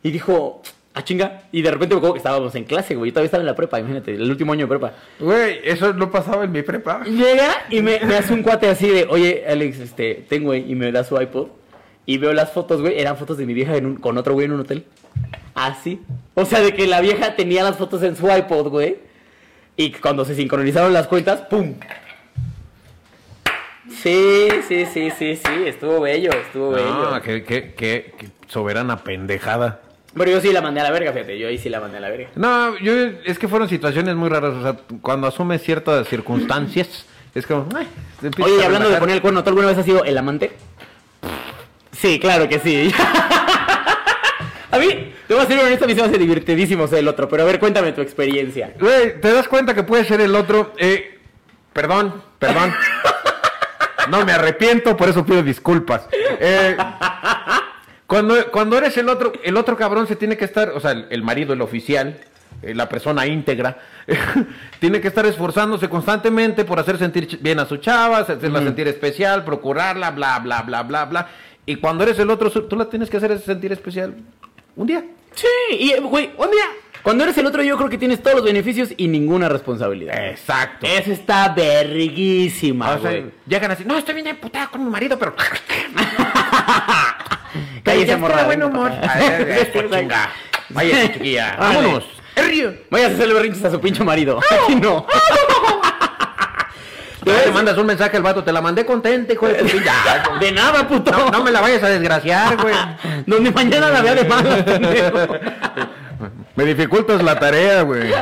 A: Y dijo, ah, chinga. Y de repente me acuerdo que estábamos en clase, güey. Yo todavía estaba en la prepa, imagínate, el último año de prepa.
C: Güey, eso no pasaba en mi prepa.
A: Llega y me, me hace un cuate así de, oye, Alex, este, tengo, güey, y me da su iPod. Y veo las fotos, güey, eran fotos de mi vieja en un- con otro güey en un hotel. Así. O sea, de que la vieja tenía las fotos en su iPod, güey. Y cuando se sincronizaron las cuentas, ¡pum! Sí, sí, sí, sí, sí, estuvo bello, estuvo bello.
C: Qué, qué, qué soberana pendejada.
A: Pero yo sí la mandé a la verga, fíjate, yo ahí sí la mandé a la verga.
C: No, yo, es que fueron situaciones muy raras. O sea, cuando asumes ciertas circunstancias, es como. ay,
A: Oye, y hablando de poner el cuerno, ¿tú alguna vez has sido el amante? Sí, claro que sí. a mí, te voy a ser honesto, a mí se me hace divertidísimo ser el otro, pero a ver, cuéntame tu experiencia.
C: Güey, te das cuenta que puede ser el otro. Eh, perdón, perdón. No me arrepiento, por eso pido disculpas. Eh, cuando, cuando eres el otro, el otro cabrón se tiene que estar, o sea, el, el marido, el oficial, eh, la persona íntegra, tiene que estar esforzándose constantemente por hacer sentir bien a su chava, hacerla sentir especial, procurarla, bla, bla, bla, bla, bla. Y cuando eres el otro, tú la tienes que hacer sentir especial un día.
A: Sí, y eh, güey, un día, cuando eres el otro yo creo que tienes todos los beneficios y ninguna responsabilidad.
C: Exacto.
A: Eso está verguísima,
C: O sea,
A: güey.
C: llegan así, no, estoy bien emputada con mi marido, pero...
A: Cállese, morra.
C: buen humor. A ver, esto, chinga. Vaya, chiquilla. Vámonos. El río.
A: Vayas a hacerle berrinches a su pinche marido. Aquí no.
C: Te mandas un mensaje al vato, te la mandé contenta, hijo de tu pinche.
A: De nada, puto.
C: No, no me la vayas a desgraciar, güey.
A: Donde mañana la vea de mala, pendejo.
C: Me dificultas la tarea, güey.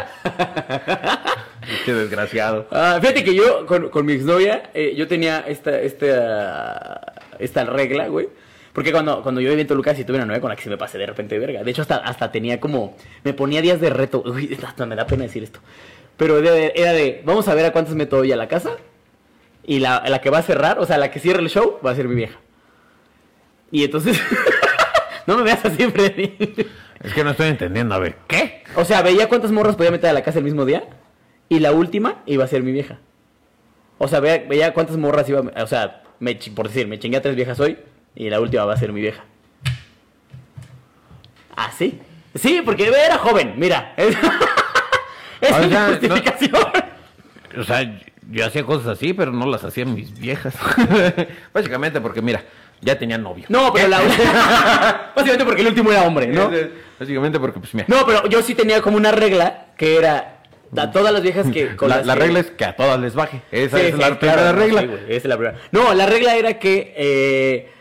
C: Qué desgraciado.
A: Ah, fíjate que yo, con, con mi exnovia, eh, yo tenía esta, esta, esta regla, güey. Porque cuando, cuando yo vivía en Toluca, sí tuve una novia con la que se me pasé de repente de verga. De hecho, hasta, hasta tenía como... Me ponía días de reto. Uy, hasta me da pena decir esto. Pero era de, era de, vamos a ver a cuántos meto hoy a la casa. Y la, la que va a cerrar, o sea, la que cierre el show, va a ser mi vieja. Y entonces... no me veas así, Freddy.
C: Es que no estoy entendiendo, a ver. ¿Qué?
A: O sea, veía cuántas morras podía meter a la casa el mismo día. Y la última iba a ser mi vieja. O sea, veía, veía cuántas morras iba a... O sea, me, por decir, me chingué a tres viejas hoy. Y la última va a ser mi vieja. ¿Ah, sí? Sí, porque era joven, mira. Es, es
C: O sea, no-
A: justificación.
C: O sea, yo hacía cosas así, pero no las hacían mis viejas. Básicamente porque, mira, ya tenía novio.
A: No, pero la Básicamente porque el último era hombre, ¿no?
C: Básicamente porque, pues, mira.
A: No, pero yo sí tenía como una regla que era... A todas las viejas que... con
C: la,
A: las
C: la
A: que-
C: regla es que a todas les baje. Esa
A: Sí,
C: es
A: sí,
C: la primera regla.
A: sí, güey, esa es la primera. No, la regla era que eh,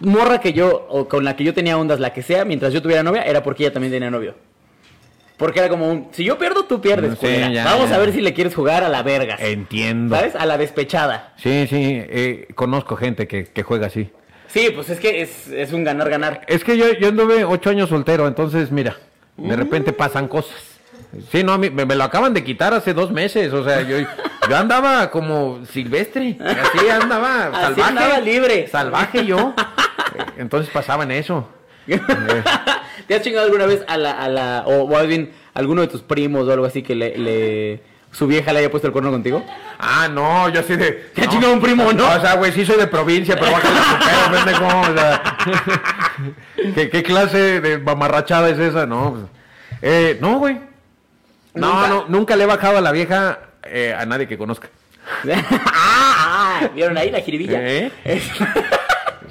A: morra que yo, o con la que yo tenía ondas, la que sea, mientras yo tuviera novia, era porque ella también tenía novio. Porque era como un, si yo pierdo, tú pierdes.
C: Ya,
A: Vamos
C: ya.
A: a ver si le quieres jugar a la verga.
C: Entiendo.
A: ¿Sabes? A la despechada.
C: Sí, sí, eh, conozco gente que, que juega así.
A: Sí, pues es que es, es un ganar-ganar.
C: Es que yo, yo anduve ocho años soltero, entonces, mira, de repente pasan cosas. Sí, no, me, me lo acaban de quitar hace dos meses, o sea, yo, yo andaba como silvestre, así andaba,
A: Así
C: salvaje.
A: andaba libre.
C: Salvaje yo. Eh, Entonces pasaban eso.
A: ¿Te has chingado alguna vez a la, a la, o más bien, alguno de tus primos o algo así que le, le- su vieja le haya puesto el cuerno contigo?
C: Ah, no, yo así de.
A: ¿Te ha
C: no.
A: chingado un primo, no?
C: O sea, güey, sí soy de provincia, pero bájale su pedo, pendejo, o sea. ¿Qué, qué clase de mamarrachada es esa? No, pues, eh, no, güey. No,
A: ¿Nunca?
C: no, nunca le he bajado a la vieja eh, a nadie que conozca.
A: ah, ah, ¿vieron ahí la jiribilla?
C: ¿Eh?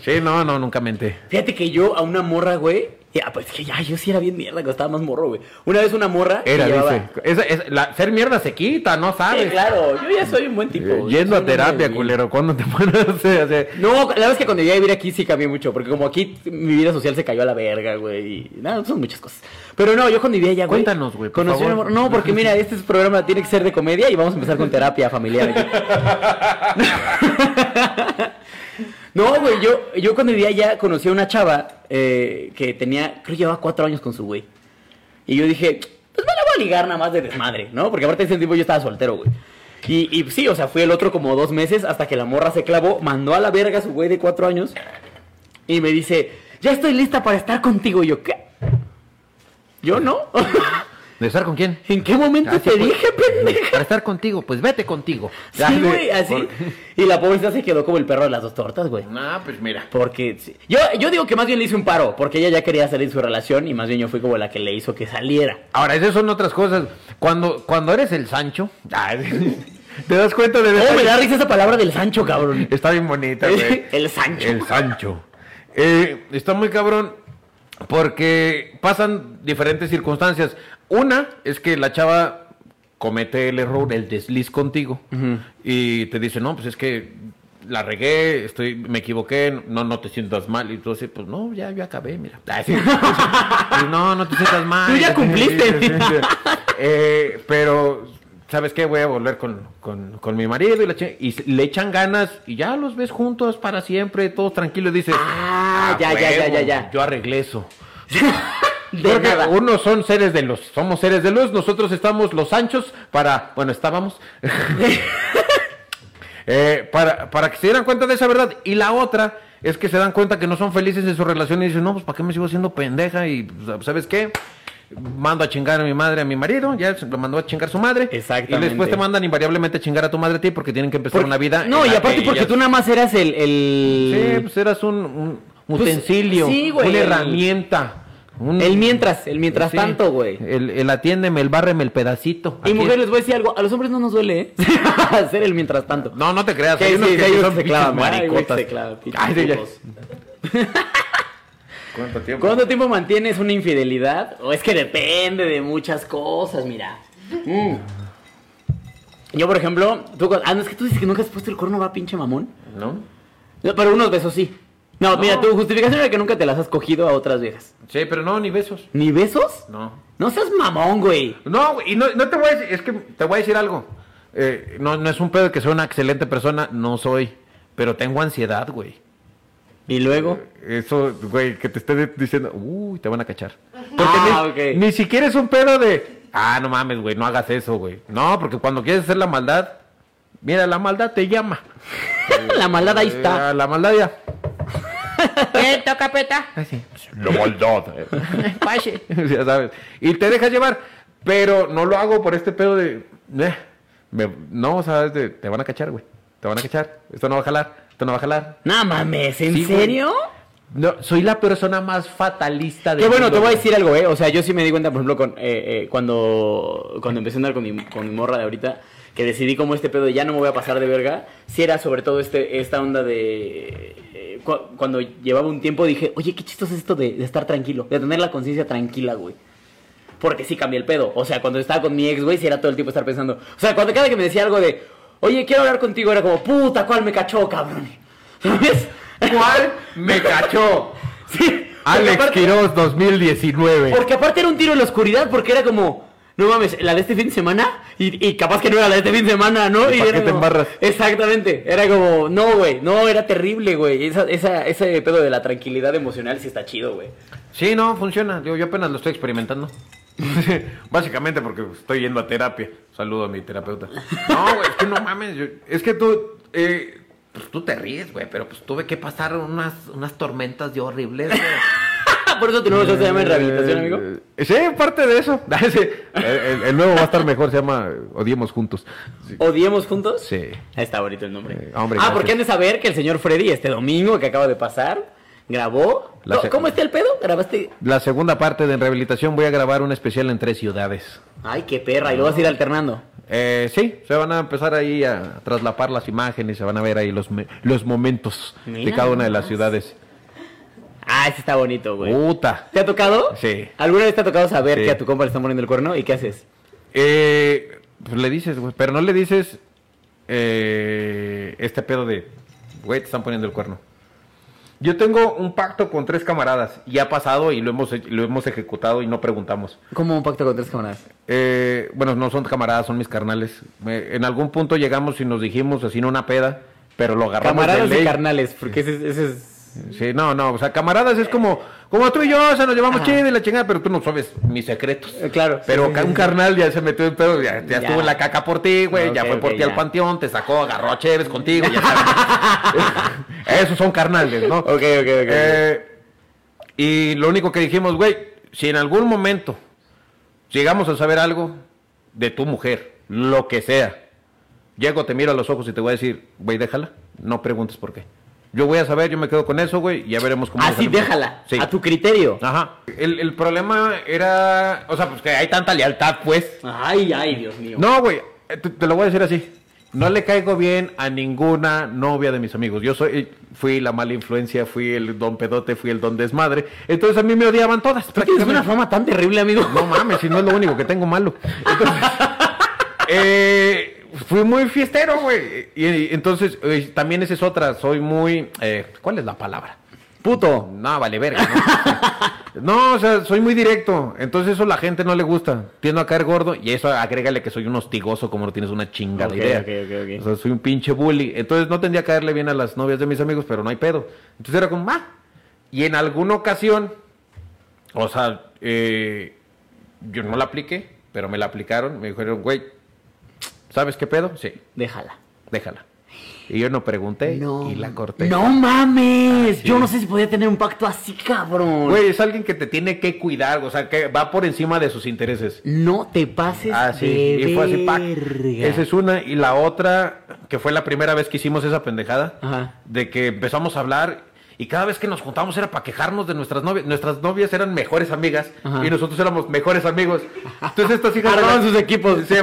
C: Sí, no, no, nunca menté.
A: Fíjate que yo a una morra, güey. Ya, pues que ya, yo sí era bien mierda cuando estaba más morro, güey. Una vez una morra. que
C: Era,
A: llevaba-
C: dice. La- ser mierda se quita, no sabes.
A: Sí, claro, yo ya soy un buen tipo.
C: Eh,
A: yo
C: Yendo a terapia,
A: hombre
C: culero. ¿Cuándo te pones
A: No, la verdad es que cuando llegué a vivir aquí sí cambié mucho, porque como aquí mi vida social se cayó a la verga, güey, y nada, son muchas cosas. Pero no, yo cuando vivía allá, güey.
C: Cuéntanos, güey, por
A: conocí
C: favor.
A: una No, porque mira, este es programa tiene que ser de comedia y vamos a empezar con terapia familiar aquí. No, güey, yo, yo cuando vivía allá conocí a una chava eh, que tenía, creo que llevaba cuatro años con su güey. Y yo dije, voy a ligar nada más de desmadre, ¿no? Porque aparte ese tiempo yo estaba soltero, güey. Y, y sí, o sea, fui el otro como dos meses hasta que la morra se clavó, mandó a la verga a su güey de cuatro años y me dice, ya estoy lista para estar contigo. Y yo, ¿qué? Yo no.
C: ¿De estar con quién?
A: ¿En qué momento
C: Ah,
A: te
C: pues,
A: dije, pendeja?
C: Para estar contigo, pues vete contigo.
A: Sí, güey, así. Y la pobrecita se quedó como el perro de las dos tortas, güey.
C: No, pues mira.
A: Porque sí. yo, yo digo que más bien le hice un paro, porque ella ya quería salir de su relación y más bien yo fui como la que le hizo que saliera.
C: Ahora, esas son otras cosas. Cuando, cuando eres el Sancho, te das cuenta de...
A: Oh, me da risa esa palabra del Sancho, cabrón.
C: Está bien bonita, güey.
A: El Sancho.
C: El Sancho. Eh, está muy cabrón porque pasan diferentes circunstancias. Una es que la chava comete el error, el desliz contigo y te dice, no, pues es que la regué, estoy, me equivoqué, no, no te sientas mal. Y tú dices, pues no, ya, ya acabé, mira. No, no te sientas mal.
A: Tú ya cumpliste.
C: Eh, pero, ¿sabes qué? Voy a volver con, con- con mi marido y, la y le echan ganas y ya los ves juntos para siempre, todos tranquilos. Dices,
A: Ah, ya, ya, ya, ya, ya.
C: Yo arreglé eso.
A: De
C: Porque
A: nada.
C: unos son seres de luz, somos seres de luz, nosotros estamos los anchos para, bueno, estábamos, Eh, para, para que se dieran cuenta de esa verdad. Y la otra es que se dan cuenta que no son felices en su relación y dicen, no, pues ¿para qué me sigo haciendo pendeja? Y pues, ¿sabes qué? Mando a chingar a mi madre, a mi marido, ya lo mandó a chingar su madre.
A: Exactamente.
C: Y después te mandan invariablemente a chingar a tu madre a ti porque tienen que empezar una vida.
A: No, y aparte
C: que
A: porque tú nada más eras el... el...
C: Sí, pues eras un, un
A: Pues,
C: utensilio,
A: sí, güey,
C: una
A: el-
C: herramienta. Un-
A: El mientras, el mientras
C: Sí,
A: tanto, güey.
C: El, el atiéndeme, el bárreme el pedacito.
A: Y
C: Aquí-
A: mujer, les voy a decir algo, a los hombres no nos duele, ¿eh? Hacer el mientras tanto.
C: No, no te creas.
A: Sí,
C: hay unos
A: sí,
C: que
A: sí,
C: sí
A: ellos
C: son
A: se clavan,
C: pinches
A: ay, güey,
C: maricotas.
A: se clavan.
C: ¿Cuánto tiempo?
A: ¿Cuánto tiempo mantienes una infidelidad? O es que depende de muchas cosas, mira. Mm. Yo, por ejemplo, tú, ah, no, es que tú dices que nunca has puesto el cuerno, va pinche mamón.
C: ¿No?
A: No, pero unos besos sí. No,
C: No.
A: mira, tu justificación era que nunca te las has cogido a otras viejas.
C: Sí, pero no, ni besos.
A: ¿Ni besos?
C: No.
A: No seas mamón, güey.
C: No, güey, y no, no te voy a decir, es que te voy a decir algo. Eh, no, no es un pedo de que soy una excelente persona, no soy. Pero tengo ansiedad, güey.
A: ¿Y luego?
C: Eso, güey, que te esté diciendo, uy, te van a cachar. Porque
A: Ah,
C: ni,
A: ok.
C: ni siquiera es un pedo de, ah, no mames, güey, no hagas eso, güey. No, porque cuando quieres hacer la maldad, mira, la maldad te llama.
A: La maldad ahí está.
C: Eh, la maldad ya.
A: ¿Qué toca peta?
C: Así. La maldad. Pase. ya sabes. Y te dejas llevar. Pero no lo hago por este pedo de. eh, me- no, o sea, de, te van a cachar, güey. Te van a cachar. Esto no va a jalar. Esto no va a jalar.
A: No mames, ¿en
C: Sí, güey.
A: serio?
C: No, soy la persona más fatalista de
A: Qué bueno, te voy a decir algo, ¿eh? O sea, yo sí me di cuenta, por ejemplo, con, eh, eh, cuando, cuando empecé a andar con mi, con mi morra de ahorita, que decidí como este pedo de ya no me voy a pasar de verga, si era sobre todo este, esta onda de... cu- cuando llevaba un tiempo dije, oye, qué chistoso es esto de, de estar tranquilo, de tener la conciencia tranquila, güey. Porque sí cambié el pedo. O sea, cuando estaba con mi ex, güey, sí era todo el tiempo estar pensando... O sea, cuando cada que me decía algo de, oye, quiero hablar contigo, era como, puta, ¿cuál me cachó, cabrón? ¿Sabes?
C: ¿Cuál me cachó?
A: Sí.
C: Alex
A: aparte-
C: Quiroz 2019.
A: Porque aparte era un tiro en la oscuridad, porque era como, no mames, la de este fin de semana, y, y capaz que no era la de este fin de semana, ¿no?
C: ¿Y
A: era
C: te?
A: Exactamente, era como, no, güey, no, era terrible, güey. Esa, esa, ese pedo de la tranquilidad emocional sí está chido, güey.
C: Sí, no, funciona. Yo, yo apenas lo estoy experimentando. Básicamente porque estoy yendo a terapia. Saludo a mi terapeuta. No, güey, es que no mames. yo- es que tú, eh, pues tú te ríes, güey, pero pues tuve que pasar unas, unas tormentas de horribles. güey.
A: Por eso tu nuevo show se llama en rehabilitación, amigo.
C: Eh, Sí, parte de eso. Sí, el, el- el nuevo va a estar mejor, se llama Odiemos Juntos. Sí.
A: ¿Odiemos juntos?
C: Sí.
A: Está bonito el nombre.
C: Eh, hombre,
A: ah,
C: gracias.
A: porque han de saber que el señor Freddy este domingo que acaba de pasar, grabó.
C: La
A: ¿Cómo-
C: se-
A: ¿Cómo está el pedo? ¿Grabaste?
C: La segunda parte de rehabilitación voy a grabar un especial en tres ciudades.
A: Ay, qué perra, y lo vas a ir alternando.
C: Eh, sí, se van a empezar ahí a traslapar las imágenes, se van a ver ahí los, me- los momentos de cada una de las ciudades.
A: Ah, ese está bonito, güey.
C: Puta.
A: ¿Te ha tocado?
C: Sí.
A: ¿Alguna vez te ha tocado saber
C: Sí.
A: que a tu compa le están poniendo el cuerno y qué haces?
C: Eh, pues le dices, güey, pero no le dices eh, este pedo de, güey, te están poniendo el cuerno. Yo tengo un pacto con tres camaradas y ha pasado y lo hemos, lo hemos ejecutado y no preguntamos.
A: ¿Cómo un pacto con tres camaradas?
C: Eh, bueno, no son camaradas, son mis carnales. En algún punto llegamos y nos dijimos así en una peda, pero lo agarramos de
A: Camaradas y
C: ley.
A: carnales, porque ese, ese es...
C: Sí, no, no, o sea, camaradas es como, como tú y yo, o sea, nos llevamos chido y la chingada, pero tú no sabes mis secretos.
A: Eh, claro.
C: Pero
A: Sí,
C: un carnal ya se metió en pedo, ya, ya
A: Ya.
C: estuvo en la caca por ti, güey, ya fue por ti al panteón, te sacó, agarró a Chévez contigo, ya sabes. Esos son carnales, ¿no?
A: Ok, ok, ok.
C: Eh, y lo único que dijimos, güey, si en algún momento llegamos a saber algo de tu mujer, lo que sea, llego, te miro a los ojos y te voy a decir, güey, déjala, no preguntes por qué. Yo voy a saber, yo me quedo con eso, güey, y ya veremos cómo...
A: Ah,
C: nos
A: sí,
C: salimos.
A: déjala.
C: Sí.
A: A tu criterio.
C: Ajá. El, el problema era, o sea, pues que hay tanta lealtad, pues.
A: Ay, ay, Dios mío.
C: No, güey, eh, te, te lo voy a decir así. No le caigo bien a ninguna novia de mis amigos. Yo soy, fui la mala influencia, fui el don pedote, fui el don desmadre. Entonces a mí me odiaban todas.
A: ¿Tú tienes una fama tan terrible, amigo?
C: No mames, si no es lo único que tengo malo. Entonces, eh, fui muy fiestero, güey. Y, y entonces, eh, también esa es otra. Soy muy. eh, ¿Cuál es la palabra?
A: Puto.
C: No, vale, verga. ¿no? no, o sea, soy muy directo. Entonces, eso a la gente no le gusta. Tiendo a caer gordo. Y eso agrégale que soy un hostigoso, como no tienes una chingada
A: Ok,
C: idea.
A: ok, ok, ok.
C: O sea, soy un pinche bully. Entonces, no tendría que caerle bien a las novias de mis amigos, pero no hay pedo. Entonces, era como, ah. Y en alguna ocasión, o sea, eh, yo no la apliqué, pero me la aplicaron. Me dijeron, güey, ¿sabes qué pedo? Sí,
A: Déjala.
C: déjala. Y yo no pregunté
A: No.
C: y la corté.
A: No mames. Yo no sé si podía tener un pacto así, cabrón.
C: Güey, es alguien que te tiene que cuidar, o sea, que va por encima de sus intereses.
A: No te pases
C: Ah, sí,
A: de
C: y fue así, pac. Esa es una. Y la otra, que fue la primera vez que hicimos esa pendejada,
A: Ajá.
C: de que empezamos a hablar y cada vez que nos juntábamos era para quejarnos de nuestras novias. Nuestras novias eran mejores amigas
A: Ajá.
C: y nosotros éramos mejores amigos. Entonces estas hijas...
A: Armaban sus equipos.
C: Sí,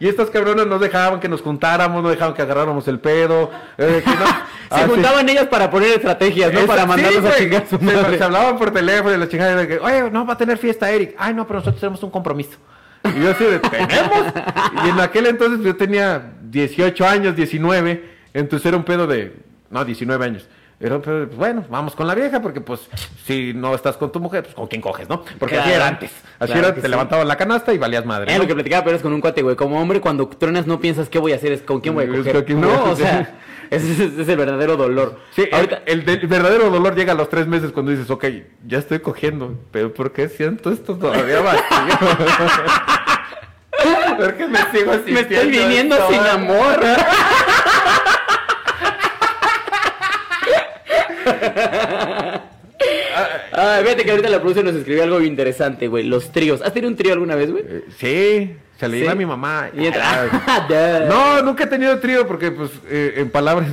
C: y estas cabronas no dejaban que nos juntáramos, no dejaban que agarráramos el pedo. eh, que no-
A: Se
C: Ah, sí.
A: juntaban ellas para poner estrategias, ¿no?
C: Esa-
A: para
C: sí,
A: mandarlos a chingar a su
C: Se-
A: madre.
C: Se, hablaban por teléfono y la chingada de que, oye, no va a tener fiesta Eric. Ay, no, pero nosotros tenemos un compromiso. Y yo así de, ¿tenemos? Y en aquel entonces yo tenía 18 años, 19. Entonces era un pedo de, no, 19 años. De, pues, bueno, vamos con la vieja, porque pues, si no estás con tu mujer, pues con quién coges, ¿no? Porque así
A: Claro.
C: era antes. Así
A: Claro
C: era, te
A: sí.
C: levantabas la canasta y valías madre.
A: Es
C: ¿no?
A: lo que platicaba pero es con un cuate, güey. Como hombre, cuando truenas no piensas qué voy a hacer, es con quién voy a coger. no, o sea, ese es, el verdadero dolor.
C: Sí,
A: Ahorita,
C: el, de- el verdadero dolor llega a los tres meses cuando dices, ok, ya estoy cogiendo, pero ¿por qué siento esto todavía vacío? ¿Por qué me sigo
A: me estoy
C: sintiendo
A: viniendo sin amor. Ay, fíjate que ahorita la producción nos escribió algo interesante, güey. Los tríos. ¿Has tenido un trío alguna vez, güey?
C: Eh, Sí, se le
A: Sí.
C: iba a mi mamá.
A: Y
C: Ah,
A: Duh.
C: No, nunca he tenido trío porque, pues, eh, en palabras,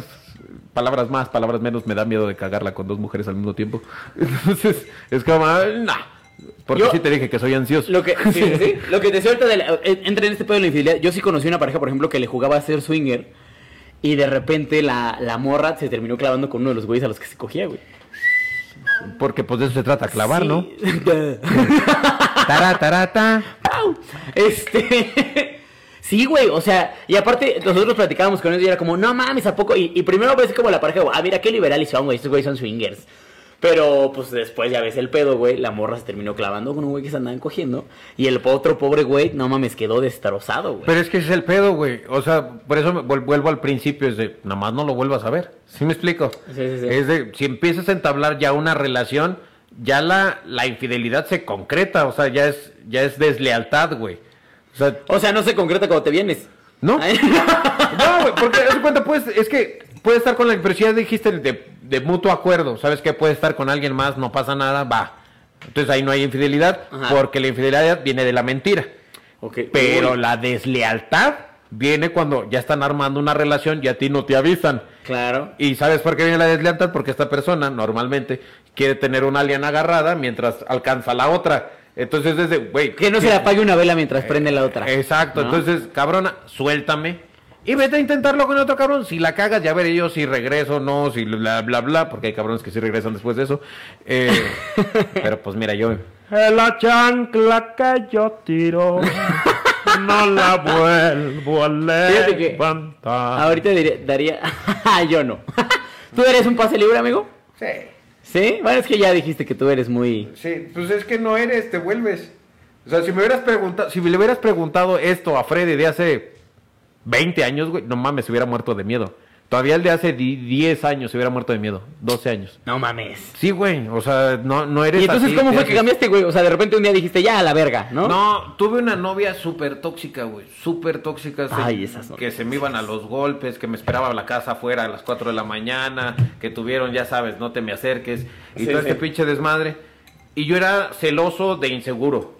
C: palabras más, palabras menos, me da miedo de cagarla con dos mujeres al mismo tiempo. Entonces, es como, ah, nah. Porque
A: Yo-
C: sí te dije que soy ansioso.
A: Lo que, sí, sí, sí. Lo que te decía ahorita de la- eh, entra en este pedo de la infidelidad. Yo sí conocí una pareja, por ejemplo, que le jugaba a ser swinger. Y de repente la, la morra se terminó clavando con uno de los güeyes a los que se cogía, güey.
C: Porque, pues, de eso se trata, clavar,
A: Sí.
C: ¿no? Tará, tará, ta.
A: ¡Pau! Este. Sí, güey, o sea, y aparte nosotros platicábamos con ellos y era como, no mames, ¿a poco? Y, y primero ves como la pareja, ah, mira qué liberales son, güey, estos güeyes son swingers. Pero pues después ya ves el pedo, güey, la morra se terminó clavando con un güey que se andaban cogiendo. Y el otro pobre güey, no mames, quedó destrozado, güey.
C: Pero es que ese es el pedo, güey. O sea, por eso vuelvo al principio, es de, nada más no lo vuelvas a ver. ¿Sí me explico?
A: Sí, sí, sí.
C: Es de, si empiezas a entablar ya una relación, ya la, la infidelidad se concreta, o sea, ya es, ya es deslealtad, güey. O sea,
A: O sea, no se concreta cuando te vienes.
C: ¿No? No, güey, porque haz cuenta, pues, es que puede estar con la, ya dijiste de, de mutuo acuerdo, ¿sabes qué? Puede estar con alguien más, no pasa nada, va. Entonces ahí no hay infidelidad,
A: Ajá.
C: porque la infidelidad viene de la mentira. Pero
A: Uy,
C: la deslealtad viene cuando ya están armando una relación y a ti no te avisan.
A: Claro.
C: ¿Y sabes por qué viene la deslealtad? Porque esta persona normalmente quiere tener una alien agarrada mientras alcanza a la otra. Entonces, desde, güey.
A: Que no se le apague una vela mientras prende la otra.
C: Exacto.
A: ¿no?
C: Entonces, cabrona, suéltame. Y vete a intentarlo con otro cabrón. Si la cagas, ya veré yo si regreso o no, si bla, bla, bla. Porque hay cabrones que sí regresan después de eso. Eh, pero pues mira, yo. La chancla que yo tiro. No la vuelvo a
A: Fíjate que
C: levantar.
A: Ahorita diré- daría. yo no. ¿Tú eres un pase libre, amigo?
C: Sí.
A: ¿Sí? Bueno, es que ya dijiste que tú eres muy.
C: Sí, pues es que no eres, te vuelves. O sea, si me hubieras preguntado, si le hubieras preguntado esto a Freddy de hace 20 años, güey, no mames, se hubiera muerto de miedo. Todavía el de hace di- 10 años se hubiera muerto de miedo. 12 años.
A: No mames.
C: Sí, güey. O sea, no, no eres
A: ¿Y entonces
C: así,
A: cómo fue que cambiaste, güey? O sea, de repente un día dijiste, ya, a la verga, ¿no?
C: No, tuve una novia súper tóxica, güey. Súper tóxica. se-
A: Ay, esas
C: Que se me iban a los golpes, que me esperaba a la casa afuera a las 4 de la mañana, que tuvieron, ya sabes, no te me acerques. Y
A: Sí,
C: todo
A: sí.
C: este pinche desmadre. Y yo era celoso de inseguro.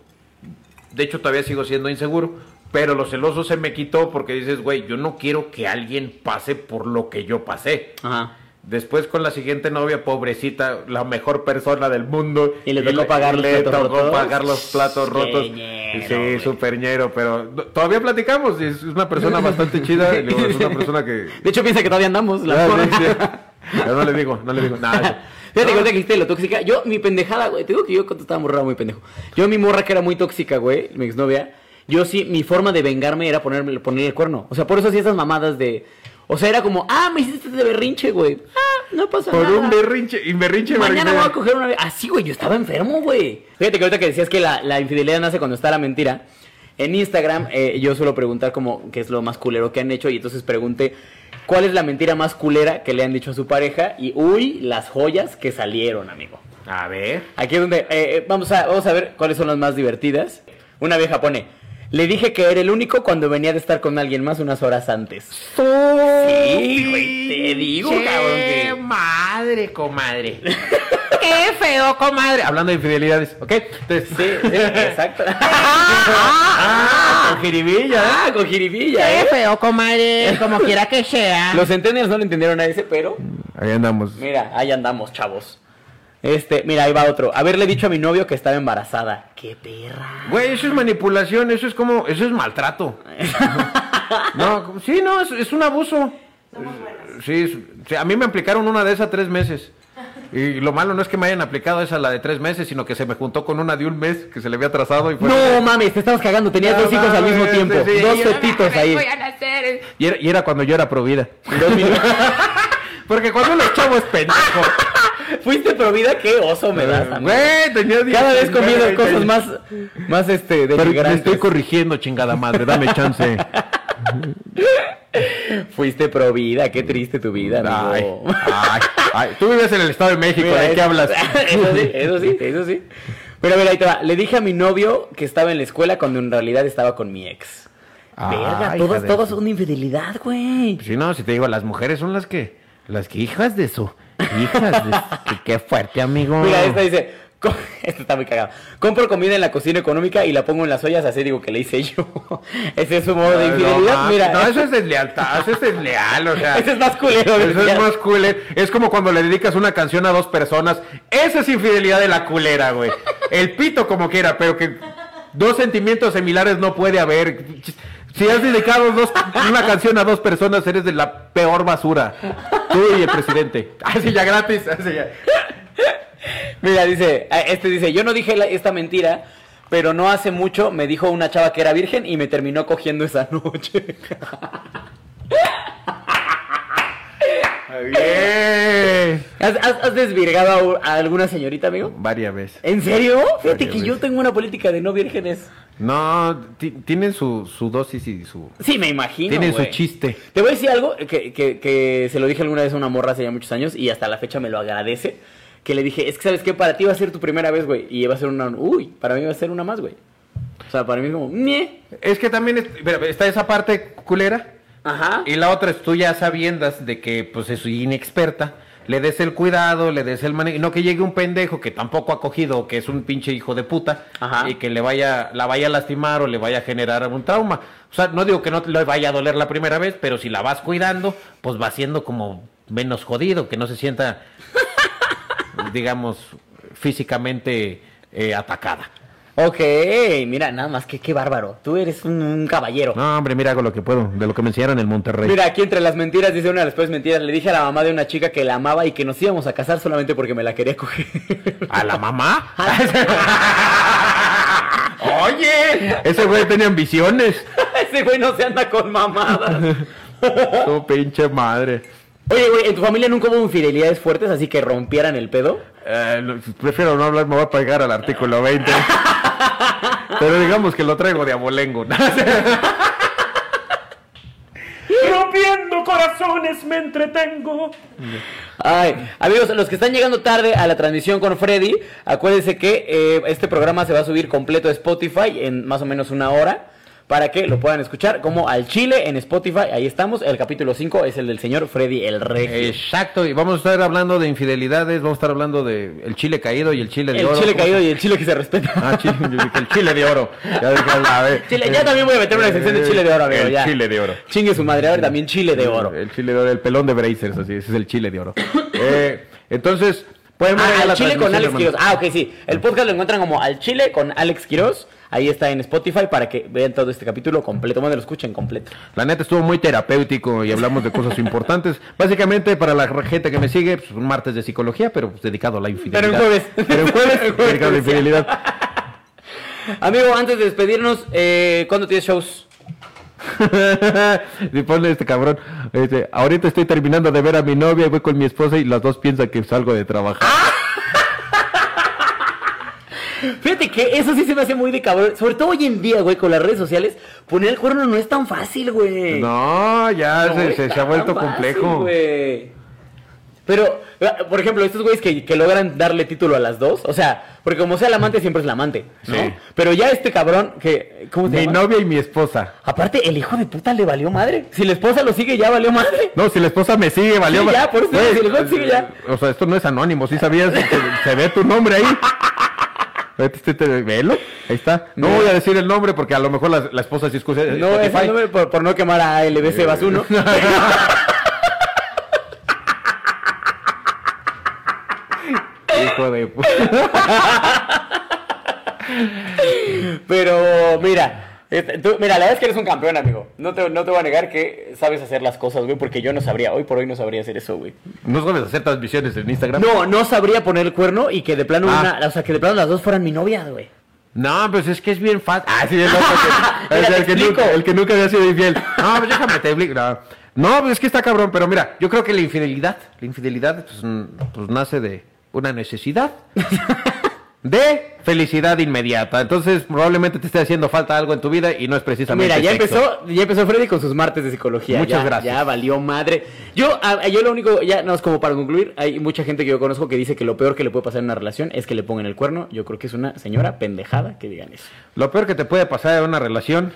C: De hecho, todavía sigo siendo inseguro. Pero lo celoso se me quitó porque dices, güey, yo no quiero que alguien pase por lo que yo pasé.
A: Ajá.
C: Después con la siguiente novia, pobrecita, la mejor persona del mundo.
A: Y le tocó pagar los
C: le
A: platos rotos.
C: pagar los platos rotos.
A: ñero,
C: sí, súper ñero, pero no- todavía platicamos. y Es una persona bastante chida. y es una persona que...
A: De hecho, piensa que todavía andamos. La
C: Ah, sí, sí. Pero no le digo, no le digo nada.
A: Fíjate que ahorita que dijiste lo tóxica, yo, mi pendejada, güey, te digo que yo cuando estaba morrada muy pendejo. Yo, mi morra que era muy tóxica, güey, mi exnovia, yo sí, mi forma de vengarme era ponerme, ponerle el cuerno. O sea, por eso hacía esas mamadas de. O sea, era como, ah, me hiciste de berrinche, güey. Ah, no pasa
C: Por
A: nada.
C: un berrinche, y berrinche,
A: Mañana
C: berrinche.
A: voy a coger una. Así, güey, yo estaba enfermo, güey. Fíjate que ahorita que decías que la, la infidelidad nace cuando está la mentira. En Instagram, eh, yo suelo preguntar como qué es lo más culero que han hecho. Y entonces pregunté cuál es la mentira más culera que le han dicho a su pareja. Y uy, las joyas que salieron, amigo.
C: A ver.
A: Aquí es donde eh, eh, vamos, a, vamos a ver cuáles son las más divertidas. Una vieja pone. Le dije que era el único cuando venía de estar con alguien más unas horas antes. Sí, güey, te digo,
C: Che
A: cabrón, que-
C: madre, comadre. Qué feo, comadre. Hablando de infidelidades, ¿ok? Entonces,
A: Sí, sí, exacto.
C: Ah, con jiribilla, ¿eh?
A: Ah, con jiribilla, ¿eh?
C: feo, comadre. Como quiera que sea.
A: Los centennials no le entendieron a ese, pero
C: Ahí andamos.
A: mira, ahí andamos, chavos. Este, mira, ahí va otro. Haberle dicho a mi novio que estaba embarazada. ¡Qué perra!
C: Güey, eso es manipulación, eso es como, eso es maltrato. no, sí, no, es, es un abuso. Sí, sí, a mí me aplicaron una de esas tres meses. Y lo malo no es que me hayan aplicado esa la de tres meses, sino que se me juntó con una de un mes que se le había atrasado y fue.
A: No mames, te estabas cagando. Tenías
C: No
A: dos hijos al mismo tiempo.
C: sí.
A: Dos fetitos ahí.
C: Y era, y era cuando yo era provida. Porque cuando los chavos es pendejo.
A: Fuiste provida, qué oso me das, amigo.
C: Güey, tenía
A: Cada vez
C: 19,
A: comiendo
C: 20
A: cosas más, más este,
C: Pero me
A: denigrantes.
C: estoy corrigiendo, chingada madre, dame chance.
A: Fuiste provida, qué triste tu vida, amigo.
C: ay, ay. Tú vives en el Estado de México,
A: Mira,
C: ¿de qué hablas?
A: Eso sí, eso sí, eso sí. Pero mira, ahí te va. Le dije a mi novio que estaba en la escuela cuando en realidad estaba con mi ex. Verga, todas,
C: de
A: todas
C: su-
A: son infidelidad, güey.
C: Si no, si te digo, las mujeres son las que, las que hijas de su, hijas de qué fuerte, amigo.
A: Mira, esta dice, esta está muy cagada. Compro comida en la cocina económica y la pongo en las ollas, así digo que le hice yo. Ese es su modo de
C: no,
A: infidelidad,
C: ma-
A: mira.
C: No, eso es deslealtad, eso es desleal, o sea.
A: Ese es más culero.
C: Eso es más culero. Es como cuando le dedicas una canción a dos personas. Esa es infidelidad de la culera, güey. El pito como quiera, pero que dos sentimientos similares no puede haber. Si has dedicado dos- una canción a dos personas, eres de la peor basura. Tú y el presidente. Así ya gratis. Así ya.
A: Mira, dice, ah, este dice, yo no dije la- esta mentira, pero no hace mucho me dijo una chava que era virgen y me terminó cogiendo esa noche.
C: Bien.
A: ¿Has, has- has desvirgado a alguna señorita, amigo?
C: Varias veces.
A: ¿En serio? Fíjate
C: Varias
A: que yo tengo una política de no vírgenes.
C: No, ti- tienen su, su dosis y su.
A: Sí, me imagino.
C: tienen su chiste.
A: Te voy a decir algo que, que- que se lo dije alguna vez a una morra hace ya muchos años y hasta la fecha me lo agradece. Que le dije, es que sabes qué, para ti va a ser tu primera vez, güey. Y va a ser una. Uy, para mí va a ser una más, güey. O sea, para mí es como. "Ñe".
C: Es que también es- está esa parte culera.
A: Ajá.
C: Y la otra es tú ya sabiendas de que pues es inexperta, le des el cuidado, le des el manejo, y no que llegue un pendejo que tampoco ha cogido, que es un pinche hijo de puta,
A: Ajá.
C: y que le vaya, la vaya a lastimar o le vaya a generar un trauma. O sea, no digo que no le vaya a doler la primera vez, pero si la vas cuidando, pues va siendo como menos jodido, que no se sienta, digamos, físicamente eh, atacada.
A: Ok, mira, nada más que qué bárbaro. Tú eres un, un caballero.
C: No, hombre, mira, hago lo que puedo, de lo que me enseñaron en Monterrey.
A: Mira, aquí entre las mentiras, dice una de las peores mentiras, le dije a la mamá de una chica que la amaba y que nos íbamos a casar solamente porque me la quería coger.
C: ¿A la mamá? Oye, ese güey tenía ambiciones.
A: Ese güey no se anda con mamadas.
C: Tu pinche madre.
A: Oye, güey, ¿en tu familia nunca hubo infidelidades fuertes así que rompieran el pedo?
C: Eh, lo- prefiero no hablar, me voy a pegar al artículo 20. Pero digamos que lo traigo de abolengo.
A: ¡Rompiendo corazones!
C: razones me entretengo.
A: Ay, amigos, los que están llegando tarde a la transmisión con Freddy, acuérdense que eh, este programa se va a subir completo a Spotify en más o menos una hora para que lo puedan escuchar como al Chile en Spotify. Ahí estamos. El capítulo 5 es el del señor Freddy el Rey.
C: Exacto, y vamos a estar hablando de infidelidades, vamos a estar hablando de el chile caído y el chile de
A: el
C: oro.
A: chile
C: ¿Cómo
A: caído y el chile que se respeta.
C: Ah, chile, el chile de oro. Ya, a ver.
A: Chile, ya también voy a meter una sección de chile de oro, amigo.
C: El
A: ya.
C: chile de oro.
A: Chingue su madre, ahora también chile de oro.
C: El chile de oro, el pelón de Brazers, así, ese es el chile de oro. Eh, entonces, pueden ver
A: Ah, al
C: la
A: Chile con Alex. Quiroz. Ah, ok, sí. El podcast lo encuentran como Al Chile con Alex Quiroz. Ahí está en Spotify para que vean todo este capítulo completo. Bueno, lo escuchen completo.
C: La neta estuvo muy terapéutico y hablamos de cosas importantes. Básicamente, para la gente que me sigue, pues, un martes de psicología, pero pues, dedicado a la infidelidad.
A: Pero en jueves.
C: Pero en jueves, dedicado a la infidelidad.
A: Amigo, antes de despedirnos, eh, ¿cuándo tienes shows?
C: y ponle este cabrón. este, ahorita estoy terminando de ver a mi novia y voy con mi esposa y las dos piensan que salgo de trabajar.
A: Fíjate que eso sí se me hace muy de cabrón. Sobre todo hoy en día, güey, con las redes sociales, poner el cuerno no es tan fácil, güey.
C: No, ya
A: No
C: se,
A: es
C: se- se ha vuelto
A: fácil,
C: complejo.
A: güey. Pero, eh, por ejemplo, estos güeyes que, que logran darle título a las dos, o sea, porque como sea el amante, siempre es el amante, ¿no?
C: Sí.
A: Pero ya este cabrón, que, ¿cómo se
C: mi
A: llama?
C: novia y mi esposa.
A: Aparte, el hijo de puta le valió madre. Si la esposa lo sigue, ya valió madre.
C: No, si la esposa me sigue, valió.
A: Sí,
C: ma-
A: ya, por eso, si la esposa sigue, ya.
C: O sea, esto no es anónimo, ¿sí sabías? que se ve tu nombre ahí. Vete, este, te- Velo, ahí está. No
A: No.
C: voy a decir el nombre porque a lo mejor la, la esposa sí escucha
A: No, es el nombre por, por no quemar a LBC Basuno.
C: Hijo de puta.
A: Pero, mira, este, tú- mira, la verdad es que eres un campeón, amigo. No te, no te voy a negar que sabes hacer las cosas, güey, porque yo no sabría. Hoy por hoy no sabría hacer eso, güey.
C: ¿No sabes hacer transmisiones en Instagram?
A: No, no sabría poner el cuerno y que de plano
C: Ah.
A: una, o sea, que de plano las dos fueran mi novia, güey.
C: No, pues es que es bien fácil. Ah, sí, es loco que-
A: Mira,
C: es
A: te
C: el, que
A: explico.
C: nunca, el que nunca había sido infiel. No, pues déjame te explico. No. No, pues es que está cabrón, pero mira, yo creo que la infidelidad, la infidelidad pues, mm, pues nace de una necesidad de felicidad inmediata. Entonces, probablemente te esté haciendo falta algo en tu vida y no es precisamente
A: Mira, ya
C: sexo.
A: empezó, ya empezó Freddy con sus martes de psicología.
C: Muchas
A: Ya-
C: gracias.
A: Ya valió madre. Yo, a- yo lo único, ya no es como para concluir, hay mucha gente que yo conozco que dice que lo peor que le puede pasar en una relación es que le pongan el cuerno. Yo creo que es una señora pendejada que digan eso.
C: Lo peor que te puede pasar en una relación.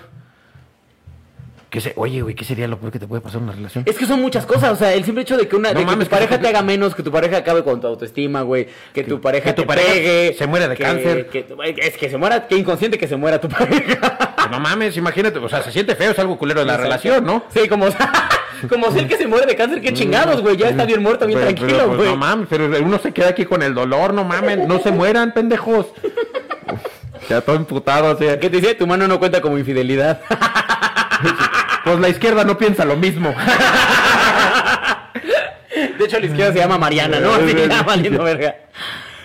C: Que se, oye, güey, ¿qué sería lo peor que te puede pasar en una relación?
A: Es que son muchas cosas, o sea, el simple hecho de que una
C: No
A: de que
C: mames,
A: tu pareja
C: que-
A: te haga menos, que tu pareja acabe con tu autoestima, güey, que, tu pareja
C: que tu
A: te
C: pareja
A: pegue,
C: se muera de
A: que-
C: cáncer.
A: es que se muera, que inconsciente que se muera tu pareja.
C: Que no mames, imagínate, o sea, se siente feo, es algo culero de la relación, ¿no?
A: Sí, como como si el que se muere de cáncer, qué chingados, güey, ya está bien muerto, bien
C: Pero-
A: tranquilo,
C: pues,
A: güey.
C: no mames, pero uno se queda aquí con el dolor, no mames, no se mueran, pendejos. Ya todo imputado, así.
A: ¿Qué te dice? Tu mano no cuenta como infidelidad.
C: Pues la izquierda no piensa lo mismo.
A: De hecho, la izquierda se llama Mariana, ¿no? Así ya valiendo verga.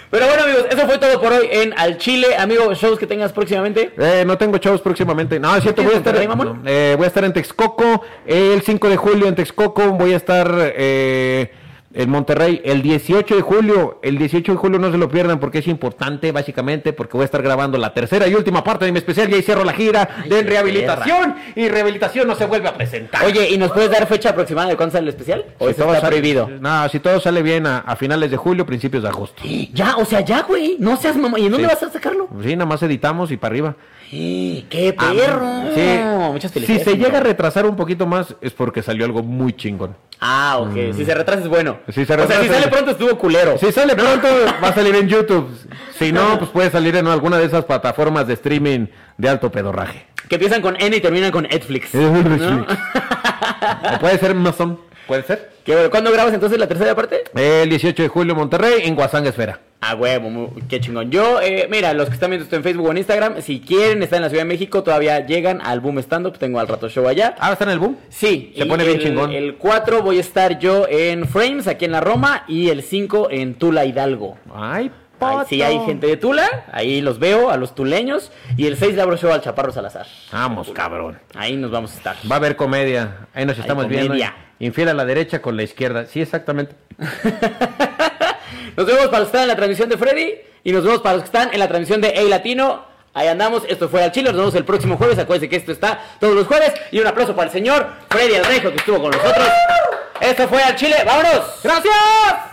A: Pero bueno, amigos, eso fue todo por hoy en Al Chile. Amigo, shows que tengas próximamente.
C: Eh, no tengo shows próximamente. No, es cierto, voy a estar, eh, voy a estar en Texcoco el 5 de julio en Texcoco. Voy a estar eh, en Monterrey el 18 de julio. El 18 de julio no se lo pierdan porque es importante, básicamente, porque voy a estar grabando la tercera y última parte de mi especial. Y ahí cierro la gira
A: Ay,
C: de rehabilitación. Y rehabilitación no se vuelve a presentar.
A: Oye, ¿y nos puedes dar fecha aproximada de cuándo sale el especial? ¿O
C: Si
A: eso
C: todo
A: está
C: sale-
A: prohibido?
C: No, si todo sale bien a, a finales de julio, principios de agosto.
A: Ya, o sea, ya, güey. No seas mamá. ¿Y en dónde
C: Sí.
A: vas a sacarlo?
C: Sí, nada más editamos y para arriba.
A: ¡Qué perro!
C: Ah, Sí.
A: Muchas
C: Si se llega a retrasar un poquito más es porque salió algo muy chingón.
A: Ah, ok. Si se retrasa es bueno.
C: Si se
A: o sea, si sale pronto estuvo culero.
C: Si sale pronto va a salir en YouTube. Si no, pues puede salir en alguna de esas plataformas de streaming de alto pedorraje.
A: Que empiezan con N y terminan con Netflix. ¿no?
C: O puede ser Amazon. Puede ser.
A: Qué bueno. ¿Cuándo grabas entonces la tercera parte?
C: El 18 de julio Monterrey en Guasanga Esfera.
A: Ah, huevo, qué chingón. Yo, eh, mira, los que están viendo esto en Facebook o en Instagram, si quieren estar en la Ciudad de México, todavía llegan al Boom Stand Up. Tengo al rato show allá.
C: Ah, ¿está en el boom?
A: Sí,
C: Se pone bien chingón.
A: El 4 voy a estar yo en Frames, aquí en la Roma, y el 5 en Tula Hidalgo.
C: Ay,
A: sí hay gente de Tula, ahí los veo, a los tuleños, y el 6 le abro show al Chaparro Salazar.
C: Vamos, cabrón.
A: Ahí nos vamos a estar.
C: Va a haber comedia. Ahí nos estamos viendo. Infiel a la derecha con la izquierda. Sí, exactamente.
A: Nos vemos para los que están en la transmisión de Freddy, y nos vemos para los que están en la transmisión de A Latino. Ahí andamos, esto fue al Chile, nos vemos el próximo jueves, acuérdense que esto está todos los jueves, y un aplauso para el señor Freddy el Rejo que estuvo con nosotros. Esto fue al Chile. ¡Vámonos!
C: ¡Gracias!